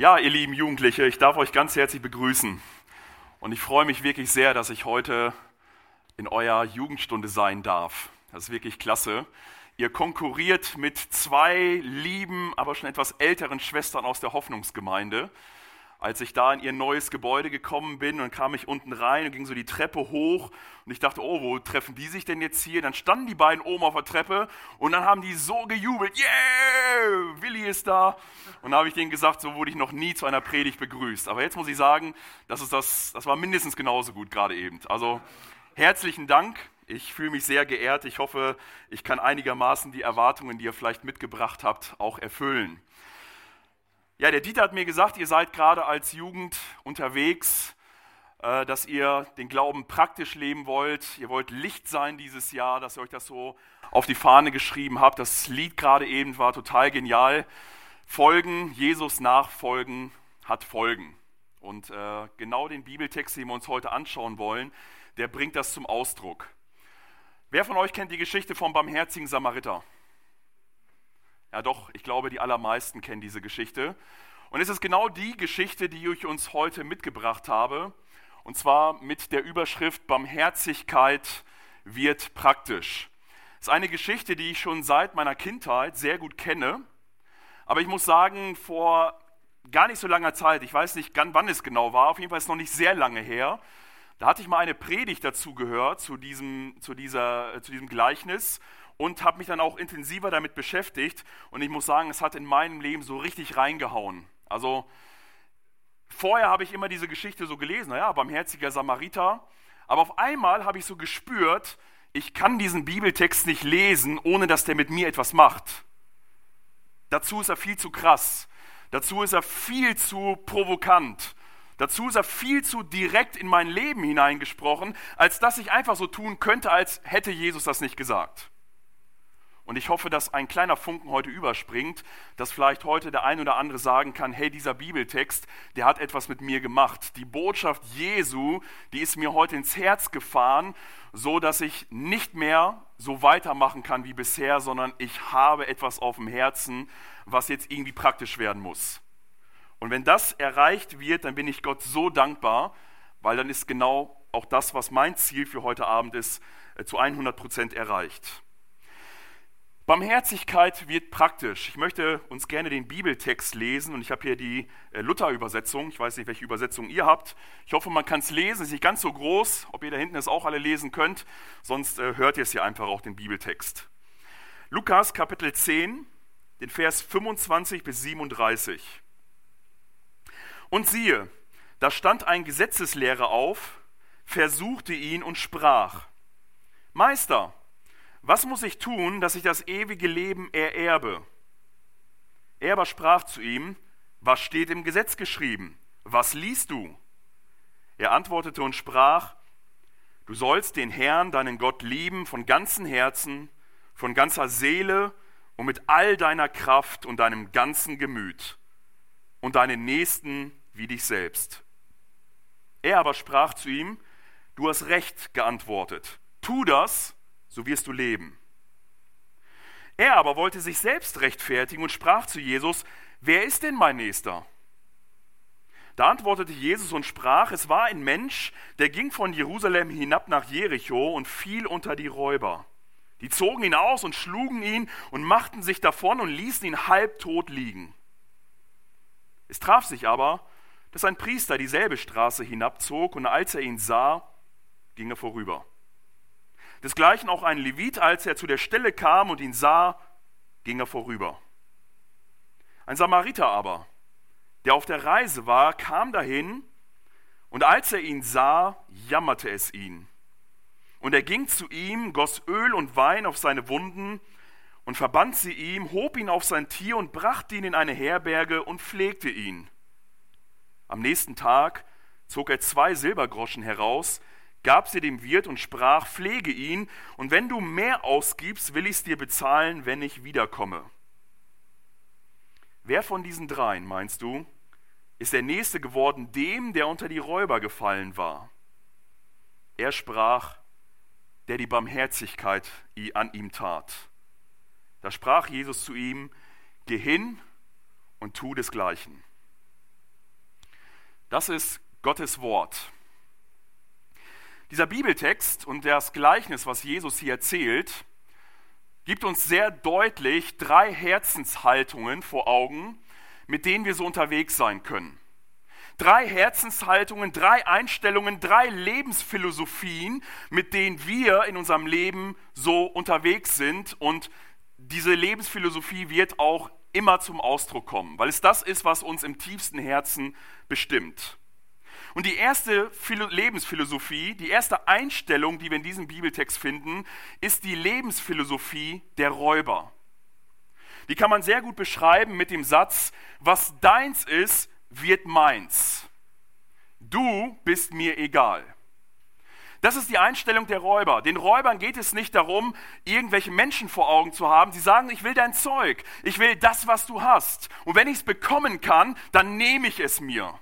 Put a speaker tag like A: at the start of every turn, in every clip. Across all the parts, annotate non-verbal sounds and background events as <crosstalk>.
A: Ja, ihr lieben Jugendliche, ich darf euch ganz herzlich begrüßen. Und ich freue mich wirklich sehr, dass ich heute in eurer Jugendstunde sein darf. Das ist wirklich klasse. Ihr konkurriert mit zwei lieben, aber schon etwas älteren Schwestern aus der Hoffnungsgemeinde als ich da in ihr neues Gebäude gekommen bin und kam ich unten rein und ging so die Treppe hoch und ich dachte, oh, wo treffen die sich denn jetzt hier? Dann standen die beiden oben auf der Treppe und dann haben die so gejubelt, yeah, Willi ist da. Und da habe ich denen gesagt, so wurde ich noch nie zu einer Predigt begrüßt. Aber jetzt muss ich sagen, das, ist das, das war mindestens genauso gut gerade eben. Also herzlichen Dank. Ich fühle mich sehr geehrt. Ich hoffe, ich kann einigermaßen die Erwartungen, die ihr vielleicht mitgebracht habt, auch erfüllen. Ja, der Dieter hat mir gesagt, ihr seid gerade als Jugend unterwegs, äh, dass ihr den Glauben praktisch leben wollt. Ihr wollt Licht sein dieses Jahr, dass ihr euch das so auf die Fahne geschrieben habt. Das Lied gerade eben war total genial. Folgen, Jesus nachfolgen, hat Folgen. Und äh, genau den Bibeltext, den wir uns heute anschauen wollen, der bringt das zum Ausdruck. Wer von euch kennt die Geschichte vom barmherzigen Samariter? Ja doch, ich glaube, die allermeisten kennen diese Geschichte. Und es ist genau die Geschichte, die ich uns heute mitgebracht habe. Und zwar mit der Überschrift Barmherzigkeit wird praktisch. Es ist eine Geschichte, die ich schon seit meiner Kindheit sehr gut kenne. Aber ich muss sagen, vor gar nicht so langer Zeit, ich weiß nicht, wann es genau war, auf jeden Fall ist es noch nicht sehr lange her, da hatte ich mal eine Predigt dazu gehört, zu diesem, zu dieser, zu diesem Gleichnis und habe mich dann auch intensiver damit beschäftigt. Und ich muss sagen, es hat in meinem Leben so richtig reingehauen. Also vorher habe ich immer diese Geschichte so gelesen, naja, barmherziger Samariter. Aber auf einmal habe ich so gespürt, ich kann diesen Bibeltext nicht lesen, ohne dass der mit mir etwas macht. Dazu ist er viel zu krass. Dazu ist er viel zu provokant. Dazu ist er viel zu direkt in mein Leben hineingesprochen, als dass ich einfach so tun könnte, als hätte Jesus das nicht gesagt. Und ich hoffe, dass ein kleiner Funken heute überspringt, dass vielleicht heute der ein oder andere sagen kann, hey, dieser Bibeltext, der hat etwas mit mir gemacht. Die Botschaft Jesu, die ist mir heute ins Herz gefahren, so dass ich nicht mehr so weitermachen kann wie bisher, sondern ich habe etwas auf dem Herzen, was jetzt irgendwie praktisch werden muss. Und wenn das erreicht wird, dann bin ich Gott so dankbar, weil dann ist genau auch das, was mein Ziel für heute Abend ist, äh, zu 100 Prozent erreicht. Barmherzigkeit wird praktisch. Ich möchte uns gerne den Bibeltext lesen und ich habe hier die äh, Luther-Übersetzung. Ich weiß nicht, welche Übersetzung ihr habt. Ich hoffe, man kann es lesen. Es ist nicht ganz so groß. Ob ihr da hinten es auch alle lesen könnt, sonst äh, hört ihr es hier einfach auch den Bibeltext. Lukas Kapitel 10, den Vers 25 bis 37. Und siehe, da stand ein Gesetzeslehrer auf, versuchte ihn und sprach: Meister, was muss ich tun, dass ich das ewige Leben ererbe? Er aber sprach zu ihm, was steht im Gesetz geschrieben? Was liest du? Er antwortete und sprach, du sollst den Herrn, deinen Gott, lieben von ganzem Herzen, von ganzer Seele und mit all deiner Kraft und deinem ganzen Gemüt und deinen Nächsten wie dich selbst. Er aber sprach zu ihm, du hast recht geantwortet, tu das, so wirst du leben. Er aber wollte sich selbst rechtfertigen und sprach zu Jesus, wer ist denn mein Nächster? Da antwortete Jesus und sprach, es war ein Mensch, der ging von Jerusalem hinab nach Jericho und fiel unter die Räuber. Die zogen ihn aus und schlugen ihn und machten sich davon und ließen ihn halbtot liegen. Es traf sich aber, dass ein Priester dieselbe Straße hinabzog und als er ihn sah, ging er vorüber. Desgleichen auch ein Levit, als er zu der Stelle kam und ihn sah, ging er vorüber. Ein Samariter aber, der auf der Reise war, kam dahin und als er ihn sah, jammerte es ihn. Und er ging zu ihm, goss Öl und Wein auf seine Wunden und verband sie ihm, hob ihn auf sein Tier und brachte ihn in eine Herberge und pflegte ihn. Am nächsten Tag zog er zwei Silbergroschen heraus, gab sie dem Wirt und sprach, pflege ihn, und wenn du mehr ausgibst, will ich es dir bezahlen, wenn ich wiederkomme. Wer von diesen dreien, meinst du, ist der Nächste geworden dem, der unter die Räuber gefallen war? Er sprach, der die Barmherzigkeit an ihm tat. Da sprach Jesus zu ihm, geh hin und tu desgleichen. Das ist Gottes Wort. Dieser Bibeltext und das Gleichnis, was Jesus hier erzählt, gibt uns sehr deutlich drei Herzenshaltungen vor Augen, mit denen wir so unterwegs sein können. Drei Herzenshaltungen, drei Einstellungen, drei Lebensphilosophien, mit denen wir in unserem Leben so unterwegs sind. Und diese Lebensphilosophie wird auch immer zum Ausdruck kommen, weil es das ist, was uns im tiefsten Herzen bestimmt. Und die erste Lebensphilosophie, die erste Einstellung, die wir in diesem Bibeltext finden, ist die Lebensphilosophie der Räuber. Die kann man sehr gut beschreiben mit dem Satz, was deins ist, wird meins. Du bist mir egal. Das ist die Einstellung der Räuber. Den Räubern geht es nicht darum, irgendwelche Menschen vor Augen zu haben. Sie sagen, ich will dein Zeug, ich will das, was du hast. Und wenn ich es bekommen kann, dann nehme ich es mir.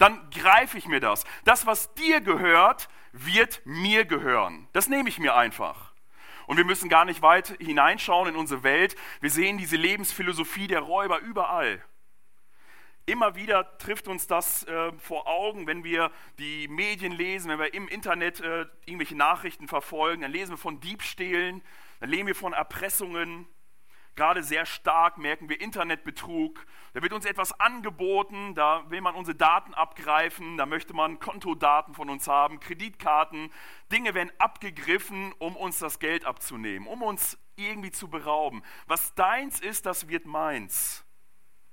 A: Dann greife ich mir das. Das, was dir gehört, wird mir gehören. Das nehme ich mir einfach. Und wir müssen gar nicht weit hineinschauen in unsere Welt. Wir sehen diese Lebensphilosophie der Räuber überall. Immer wieder trifft uns das äh, vor Augen, wenn wir die Medien lesen, wenn wir im Internet äh, irgendwelche Nachrichten verfolgen, dann lesen wir von Diebstählen, dann lesen wir von Erpressungen. Gerade sehr stark merken wir Internetbetrug. Da wird uns etwas angeboten, da will man unsere Daten abgreifen, da möchte man Kontodaten von uns haben, Kreditkarten. Dinge werden abgegriffen, um uns das Geld abzunehmen, um uns irgendwie zu berauben. Was deins ist, das wird meins.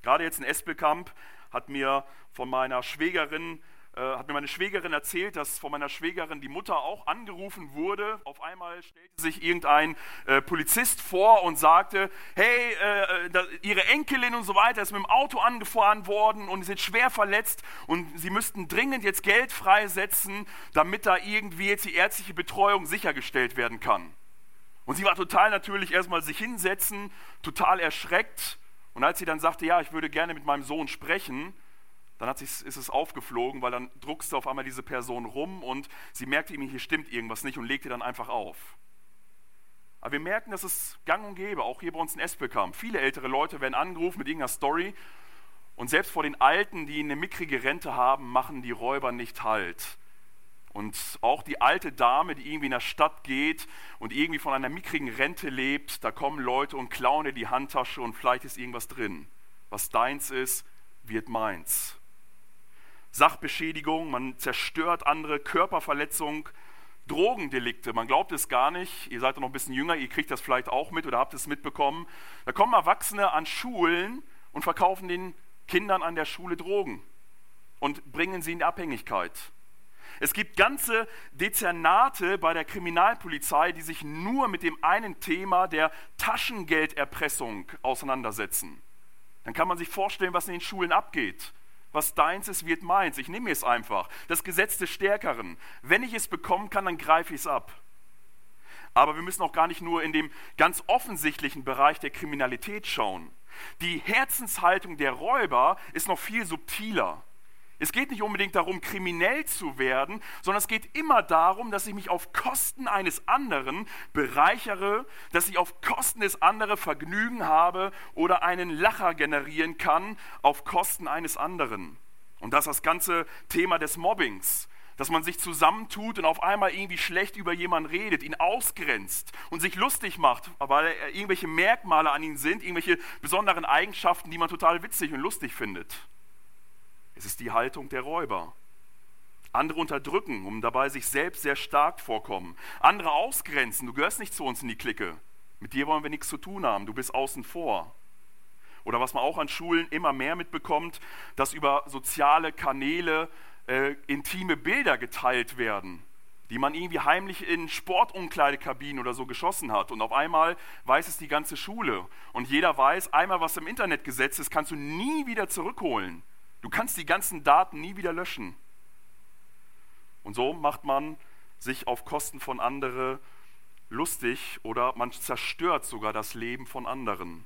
A: Gerade jetzt in Espelkamp hat mir von meiner Schwägerin äh, hat mir meine Schwägerin erzählt, dass von meiner Schwägerin die Mutter auch angerufen wurde. Auf einmal stellte sich irgendein äh, Polizist vor und sagte, hey, äh, da, ihre Enkelin und so weiter ist mit dem Auto angefahren worden und ist schwer verletzt und sie müssten dringend jetzt Geld freisetzen, damit da irgendwie jetzt die ärztliche Betreuung sichergestellt werden kann. Und sie war total natürlich erstmal sich hinsetzen, total erschreckt und als sie dann sagte, ja, ich würde gerne mit meinem Sohn sprechen, dann hat sich, ist es aufgeflogen, weil dann druckste auf einmal diese Person rum und sie merkte irgendwie, hier stimmt irgendwas nicht und legte dann einfach auf. Aber wir merken, dass es gang und gäbe, auch hier bei uns in Espelkamp. Viele ältere Leute werden angerufen mit irgendeiner Story und selbst vor den Alten, die eine mickrige Rente haben, machen die Räuber nicht Halt. Und auch die alte Dame, die irgendwie in der Stadt geht und irgendwie von einer mickrigen Rente lebt, da kommen Leute und klauen ihr die Handtasche und vielleicht ist irgendwas drin. Was deins ist, wird meins. Sachbeschädigung, man zerstört andere, Körperverletzung, Drogendelikte, man glaubt es gar nicht, ihr seid noch ein bisschen jünger, ihr kriegt das vielleicht auch mit oder habt es mitbekommen. Da kommen Erwachsene an Schulen und verkaufen den Kindern an der Schule Drogen und bringen sie in Abhängigkeit. Es gibt ganze Dezernate bei der Kriminalpolizei, die sich nur mit dem einen Thema der Taschengelderpressung auseinandersetzen. Dann kann man sich vorstellen, was in den Schulen abgeht. Was deins ist, wird meins. Ich nehme es einfach. Das Gesetz des Stärkeren. Wenn ich es bekommen kann, dann greife ich es ab. Aber wir müssen auch gar nicht nur in dem ganz offensichtlichen Bereich der Kriminalität schauen. Die Herzenshaltung der Räuber ist noch viel subtiler. Es geht nicht unbedingt darum, kriminell zu werden, sondern es geht immer darum, dass ich mich auf Kosten eines anderen bereichere, dass ich auf Kosten des anderen Vergnügen habe oder einen Lacher generieren kann auf Kosten eines anderen. Und das ist das ganze Thema des Mobbings, dass man sich zusammentut und auf einmal irgendwie schlecht über jemanden redet, ihn ausgrenzt und sich lustig macht, weil irgendwelche Merkmale an ihm sind, irgendwelche besonderen Eigenschaften, die man total witzig und lustig findet. Es ist die Haltung der Räuber. Andere unterdrücken, um dabei sich selbst sehr stark vorkommen. Andere ausgrenzen. Du gehörst nicht zu uns in die Clique. Mit dir wollen wir nichts zu tun haben. Du bist außen vor. Oder was man auch an Schulen immer mehr mitbekommt, dass über soziale Kanäle äh, intime Bilder geteilt werden, die man irgendwie heimlich in Sportumkleidekabinen oder so geschossen hat. Und auf einmal weiß es die ganze Schule. Und jeder weiß, einmal was im Internet gesetzt ist, kannst du nie wieder zurückholen. Du kannst die ganzen Daten nie wieder löschen. Und so macht man sich auf Kosten von anderen lustig oder man zerstört sogar das Leben von anderen.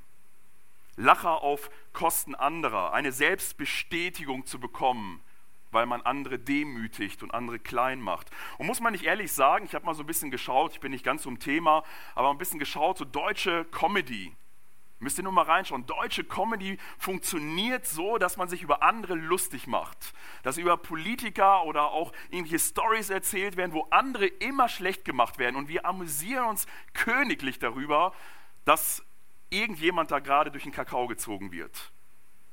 A: Lacher auf Kosten anderer, eine Selbstbestätigung zu bekommen, weil man andere demütigt und andere klein macht. Und muss man nicht ehrlich sagen, ich habe mal so ein bisschen geschaut, ich bin nicht ganz im Thema, aber ein bisschen geschaut, so deutsche Comedy Müsst ihr nur mal reinschauen. Deutsche Comedy funktioniert so, dass man sich über andere lustig macht. Dass über Politiker oder auch irgendwelche Stories erzählt werden, wo andere immer schlecht gemacht werden. Und wir amüsieren uns königlich darüber, dass irgendjemand da gerade durch den Kakao gezogen wird.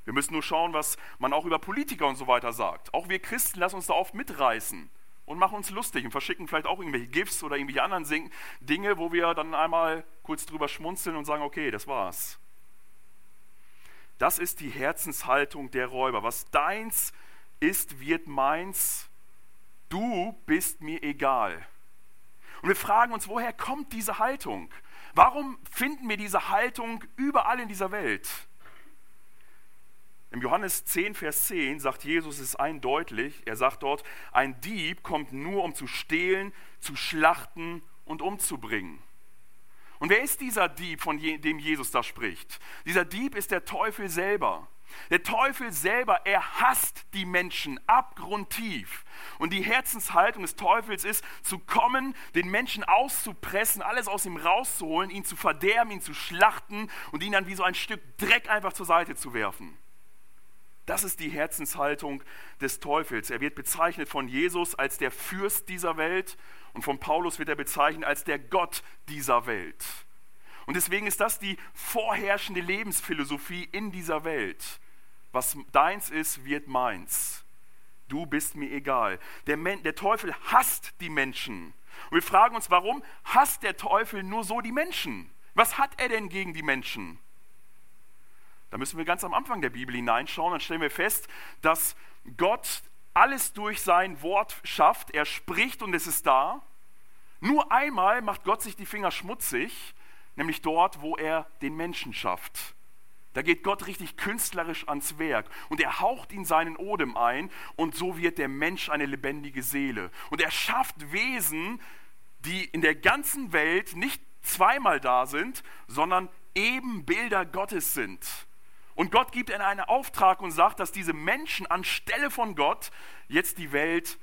A: Wir müssen nur schauen, was man auch über Politiker und so weiter sagt. Auch wir Christen lassen uns da oft mitreißen und machen uns lustig und verschicken vielleicht auch irgendwelche GIFs oder irgendwelche anderen Dinge, wo wir dann einmal kurz drüber schmunzeln und sagen, okay, das war's. Das ist die Herzenshaltung der Räuber. Was deins ist, wird meins. Du bist mir egal. Und wir fragen uns, woher kommt diese Haltung? Warum finden wir diese Haltung überall in dieser Welt? Im Johannes 10, Vers 10 sagt Jesus es eindeutig. Er sagt dort, ein Dieb kommt nur, um zu stehlen, zu schlachten und umzubringen. Und wer ist dieser Dieb, von dem Jesus da spricht? Dieser Dieb ist der Teufel selber. Der Teufel selber, er hasst die Menschen abgrundtief. Und die Herzenshaltung des Teufels ist, zu kommen, den Menschen auszupressen, alles aus ihm rauszuholen, ihn zu verderben, ihn zu schlachten und ihn dann wie so ein Stück Dreck einfach zur Seite zu werfen. Das ist die Herzenshaltung des Teufels. Er wird bezeichnet von Jesus als der Fürst dieser Welt und von Paulus wird er bezeichnet als der Gott dieser Welt. Und deswegen ist das die vorherrschende Lebensphilosophie in dieser Welt. Was deins ist, wird meins. Du bist mir egal. Der, Men der Teufel hasst die Menschen. Und wir fragen uns, warum hasst der Teufel nur so die Menschen? Was hat er denn gegen die Menschen? Da müssen wir ganz am Anfang der Bibel hineinschauen, dann stellen wir fest, dass Gott alles durch sein Wort schafft. Er spricht und es ist da. Nur einmal macht Gott sich die Finger schmutzig, nämlich dort, wo er den Menschen schafft. Da geht Gott richtig künstlerisch ans Werk und er haucht ihn seinen Odem ein und so wird der Mensch eine lebendige Seele. Und er schafft Wesen, die in der ganzen Welt nicht zweimal da sind, sondern eben Bilder Gottes sind. Und Gott gibt ihnen einen Auftrag und sagt, dass diese Menschen anstelle von Gott jetzt die Welt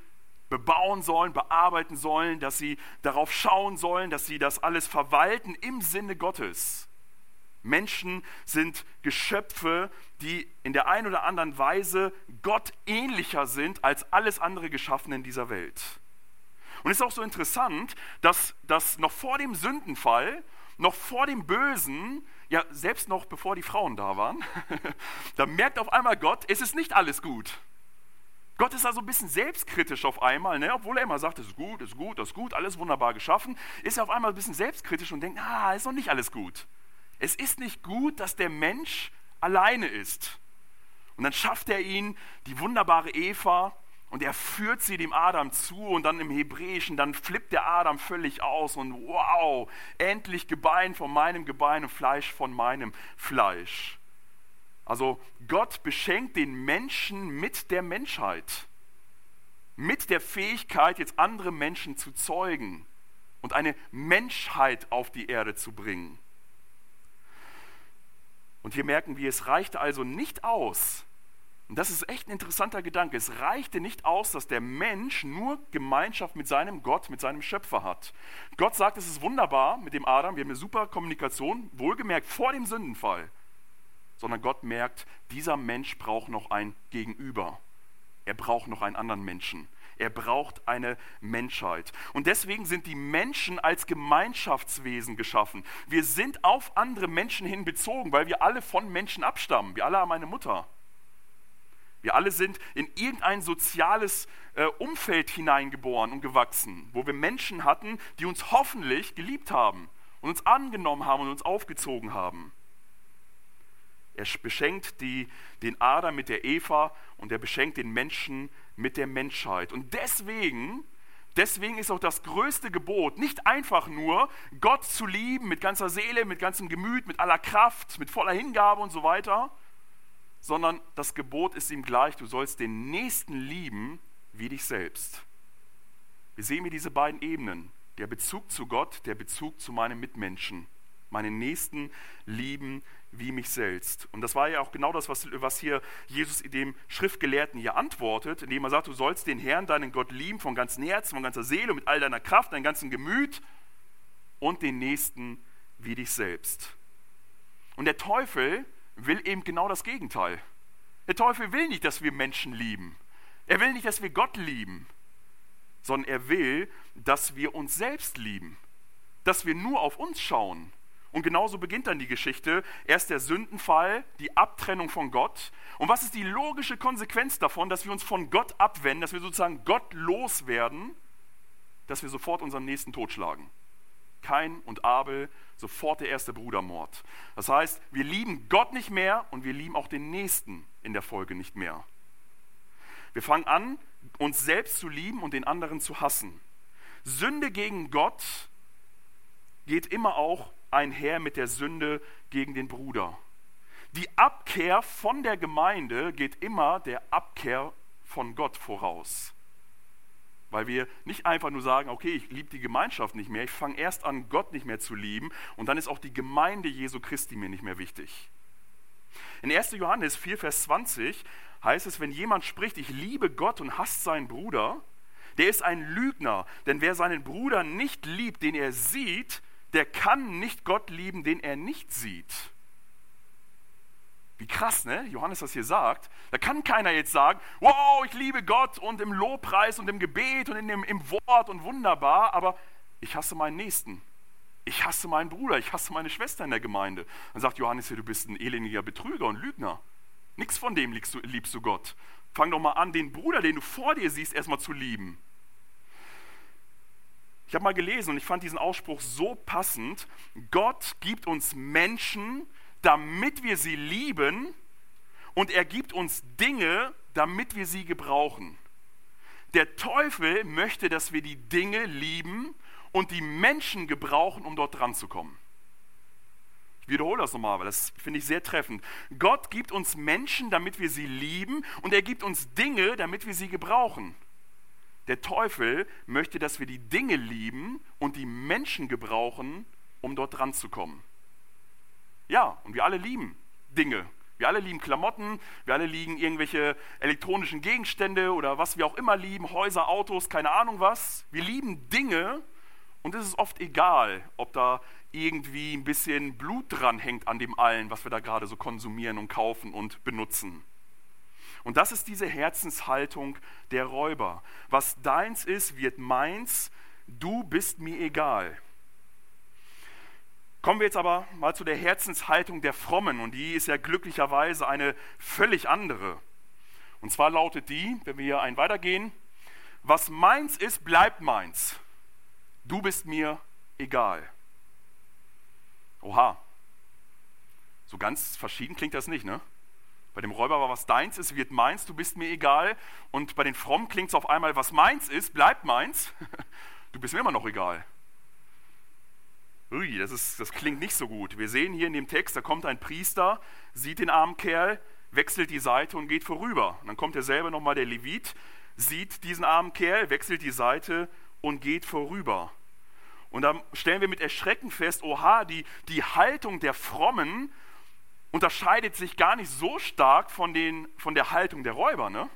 A: bebauen sollen, bearbeiten sollen, dass sie darauf schauen sollen, dass sie das alles verwalten im Sinne Gottes. Menschen sind Geschöpfe, die in der einen oder anderen Weise Gott ähnlicher sind als alles andere Geschaffene in dieser Welt. Und es ist auch so interessant, dass, dass noch vor dem Sündenfall, noch vor dem Bösen, ja, selbst noch bevor die Frauen da waren, <laughs> da merkt auf einmal Gott, es ist nicht alles gut. Gott ist also ein bisschen selbstkritisch auf einmal, ne? obwohl er immer sagt, es ist gut, es ist gut, das ist gut, alles wunderbar geschaffen, ist er auf einmal ein bisschen selbstkritisch und denkt, ah, ist noch nicht alles gut. Es ist nicht gut, dass der Mensch alleine ist. Und dann schafft er ihn, die wunderbare Eva, und er führt sie dem Adam zu und dann im Hebräischen, dann flippt der Adam völlig aus und wow, endlich Gebein von meinem Gebein und Fleisch von meinem Fleisch. Also Gott beschenkt den Menschen mit der Menschheit, mit der Fähigkeit, jetzt andere Menschen zu zeugen und eine Menschheit auf die Erde zu bringen. Und hier merken wir, es reichte also nicht aus, und das ist echt ein interessanter Gedanke. Es reichte nicht aus, dass der Mensch nur Gemeinschaft mit seinem Gott, mit seinem Schöpfer hat. Gott sagt, es ist wunderbar mit dem Adam, wir haben eine super Kommunikation, wohlgemerkt vor dem Sündenfall. Sondern Gott merkt, dieser Mensch braucht noch ein Gegenüber. Er braucht noch einen anderen Menschen. Er braucht eine Menschheit. Und deswegen sind die Menschen als Gemeinschaftswesen geschaffen. Wir sind auf andere Menschen hin bezogen, weil wir alle von Menschen abstammen. Wir alle haben eine Mutter. Wir alle sind in irgendein soziales äh, Umfeld hineingeboren und gewachsen, wo wir Menschen hatten, die uns hoffentlich geliebt haben und uns angenommen haben und uns aufgezogen haben. Er beschenkt die, den Adam mit der Eva und er beschenkt den Menschen mit der Menschheit. Und deswegen, deswegen ist auch das größte Gebot nicht einfach nur, Gott zu lieben mit ganzer Seele, mit ganzem Gemüt, mit aller Kraft, mit voller Hingabe und so weiter, sondern das Gebot ist ihm gleich, du sollst den Nächsten lieben wie dich selbst. Wir sehen hier diese beiden Ebenen, der Bezug zu Gott, der Bezug zu meinen Mitmenschen, meinen Nächsten lieben wie mich selbst. Und das war ja auch genau das, was, was hier Jesus dem Schriftgelehrten hier antwortet, indem er sagt, du sollst den Herrn, deinen Gott lieben von ganzem Herzen, von ganzer Seele, mit all deiner Kraft, deinem ganzen Gemüt und den Nächsten wie dich selbst. Und der Teufel will eben genau das Gegenteil. Der Teufel will nicht, dass wir Menschen lieben. Er will nicht, dass wir Gott lieben, sondern er will, dass wir uns selbst lieben, dass wir nur auf uns schauen. Und genauso beginnt dann die Geschichte. Erst der Sündenfall, die Abtrennung von Gott. Und was ist die logische Konsequenz davon, dass wir uns von Gott abwenden, dass wir sozusagen Gott loswerden, dass wir sofort unseren nächsten totschlagen? Kain und Abel, sofort der erste Brudermord. Das heißt, wir lieben Gott nicht mehr und wir lieben auch den Nächsten in der Folge nicht mehr. Wir fangen an, uns selbst zu lieben und den anderen zu hassen. Sünde gegen Gott geht immer auch einher mit der Sünde gegen den Bruder. Die Abkehr von der Gemeinde geht immer der Abkehr von Gott voraus. Weil wir nicht einfach nur sagen, okay, ich liebe die Gemeinschaft nicht mehr, ich fange erst an, Gott nicht mehr zu lieben und dann ist auch die Gemeinde Jesu Christi mir nicht mehr wichtig. In 1. Johannes 4, Vers 20 heißt es, wenn jemand spricht, ich liebe Gott und hasst seinen Bruder, der ist ein Lügner, denn wer seinen Bruder nicht liebt, den er sieht, der kann nicht Gott lieben, den er nicht sieht. Wie krass, ne? Johannes das hier sagt. Da kann keiner jetzt sagen, wow, ich liebe Gott und im Lobpreis und im Gebet und in dem, im Wort und wunderbar, aber ich hasse meinen Nächsten. Ich hasse meinen Bruder, ich hasse meine Schwester in der Gemeinde. Dann sagt Johannes hier, du bist ein elendiger Betrüger und Lügner. Nichts von dem liebst du, liebst du Gott. Fang doch mal an, den Bruder, den du vor dir siehst, erstmal zu lieben. Ich habe mal gelesen und ich fand diesen Ausspruch so passend. Gott gibt uns Menschen, damit wir sie lieben und er gibt uns Dinge, damit wir sie gebrauchen. Der Teufel möchte, dass wir die Dinge lieben und die Menschen gebrauchen, um dort dran zu kommen. Ich wiederhole das nochmal, weil das finde ich sehr treffend. Gott gibt uns Menschen, damit wir sie lieben und er gibt uns Dinge, damit wir sie gebrauchen. Der Teufel möchte, dass wir die Dinge lieben und die Menschen gebrauchen, um dort dran zu kommen. Ja, und wir alle lieben Dinge. Wir alle lieben Klamotten, wir alle lieben irgendwelche elektronischen Gegenstände oder was wir auch immer lieben, Häuser, Autos, keine Ahnung was. Wir lieben Dinge und es ist oft egal, ob da irgendwie ein bisschen Blut dran hängt an dem allen, was wir da gerade so konsumieren und kaufen und benutzen. Und das ist diese Herzenshaltung der Räuber. Was deins ist, wird meins, du bist mir egal. Kommen wir jetzt aber mal zu der Herzenshaltung der Frommen und die ist ja glücklicherweise eine völlig andere. Und zwar lautet die, wenn wir hier einen weitergehen, was meins ist, bleibt meins. Du bist mir egal. Oha, so ganz verschieden klingt das nicht, ne? Bei dem Räuber war, was deins ist, wird meins, du bist mir egal. Und bei den Frommen klingt es auf einmal, was meins ist, bleibt meins. <laughs> Du bist mir immer noch egal. Ui, das, ist, das klingt nicht so gut. Wir sehen hier in dem Text, da kommt ein Priester, sieht den armen Kerl, wechselt die Seite und geht vorüber. Und dann kommt derselbe nochmal, der Levit, sieht diesen armen Kerl, wechselt die Seite und geht vorüber. Und dann stellen wir mit Erschrecken fest, oha, die, die Haltung der Frommen unterscheidet sich gar nicht so stark von, den, von der Haltung der Räuber. Ne?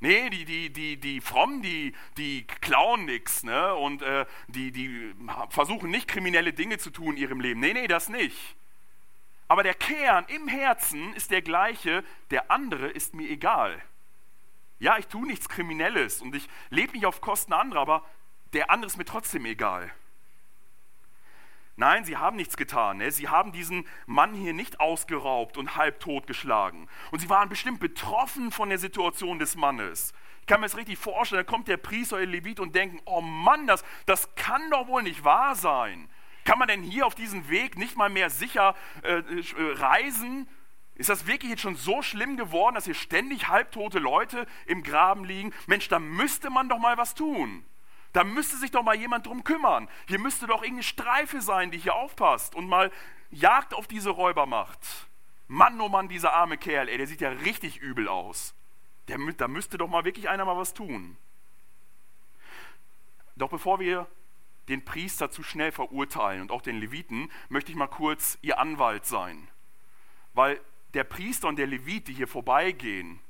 A: Nee, die, die, die, die Frommen, die, die klauen nichts ne? und äh, die, die versuchen nicht kriminelle Dinge zu tun in ihrem Leben. Nee, nee, das nicht. Aber der Kern im Herzen ist der gleiche, der andere ist mir egal. Ja, ich tue nichts Kriminelles und ich lebe nicht auf Kosten anderer, aber der andere ist mir trotzdem egal. Nein, sie haben nichts getan. Ne? Sie haben diesen Mann hier nicht ausgeraubt und halb totgeschlagen. Und sie waren bestimmt betroffen von der Situation des Mannes. Ich kann mir das richtig vorstellen, da kommt der Priester, der Levit und denken, oh Mann, das, das kann doch wohl nicht wahr sein. Kann man denn hier auf diesem Weg nicht mal mehr sicher äh, äh reisen? Ist das wirklich jetzt schon so schlimm geworden, dass hier ständig halbtote Leute im Graben liegen? Mensch, da müsste man doch mal was tun. Da müsste sich doch mal jemand drum kümmern. Hier müsste doch irgendeine Streife sein, die hier aufpasst und mal Jagd auf diese Räuber macht. Mann, oh Mann, dieser arme Kerl, ey, der sieht ja richtig übel aus. Der, da müsste doch mal wirklich einer mal was tun. Doch bevor wir den Priester zu schnell verurteilen und auch den Leviten, möchte ich mal kurz ihr Anwalt sein. Weil der Priester und der Levit, die hier vorbeigehen,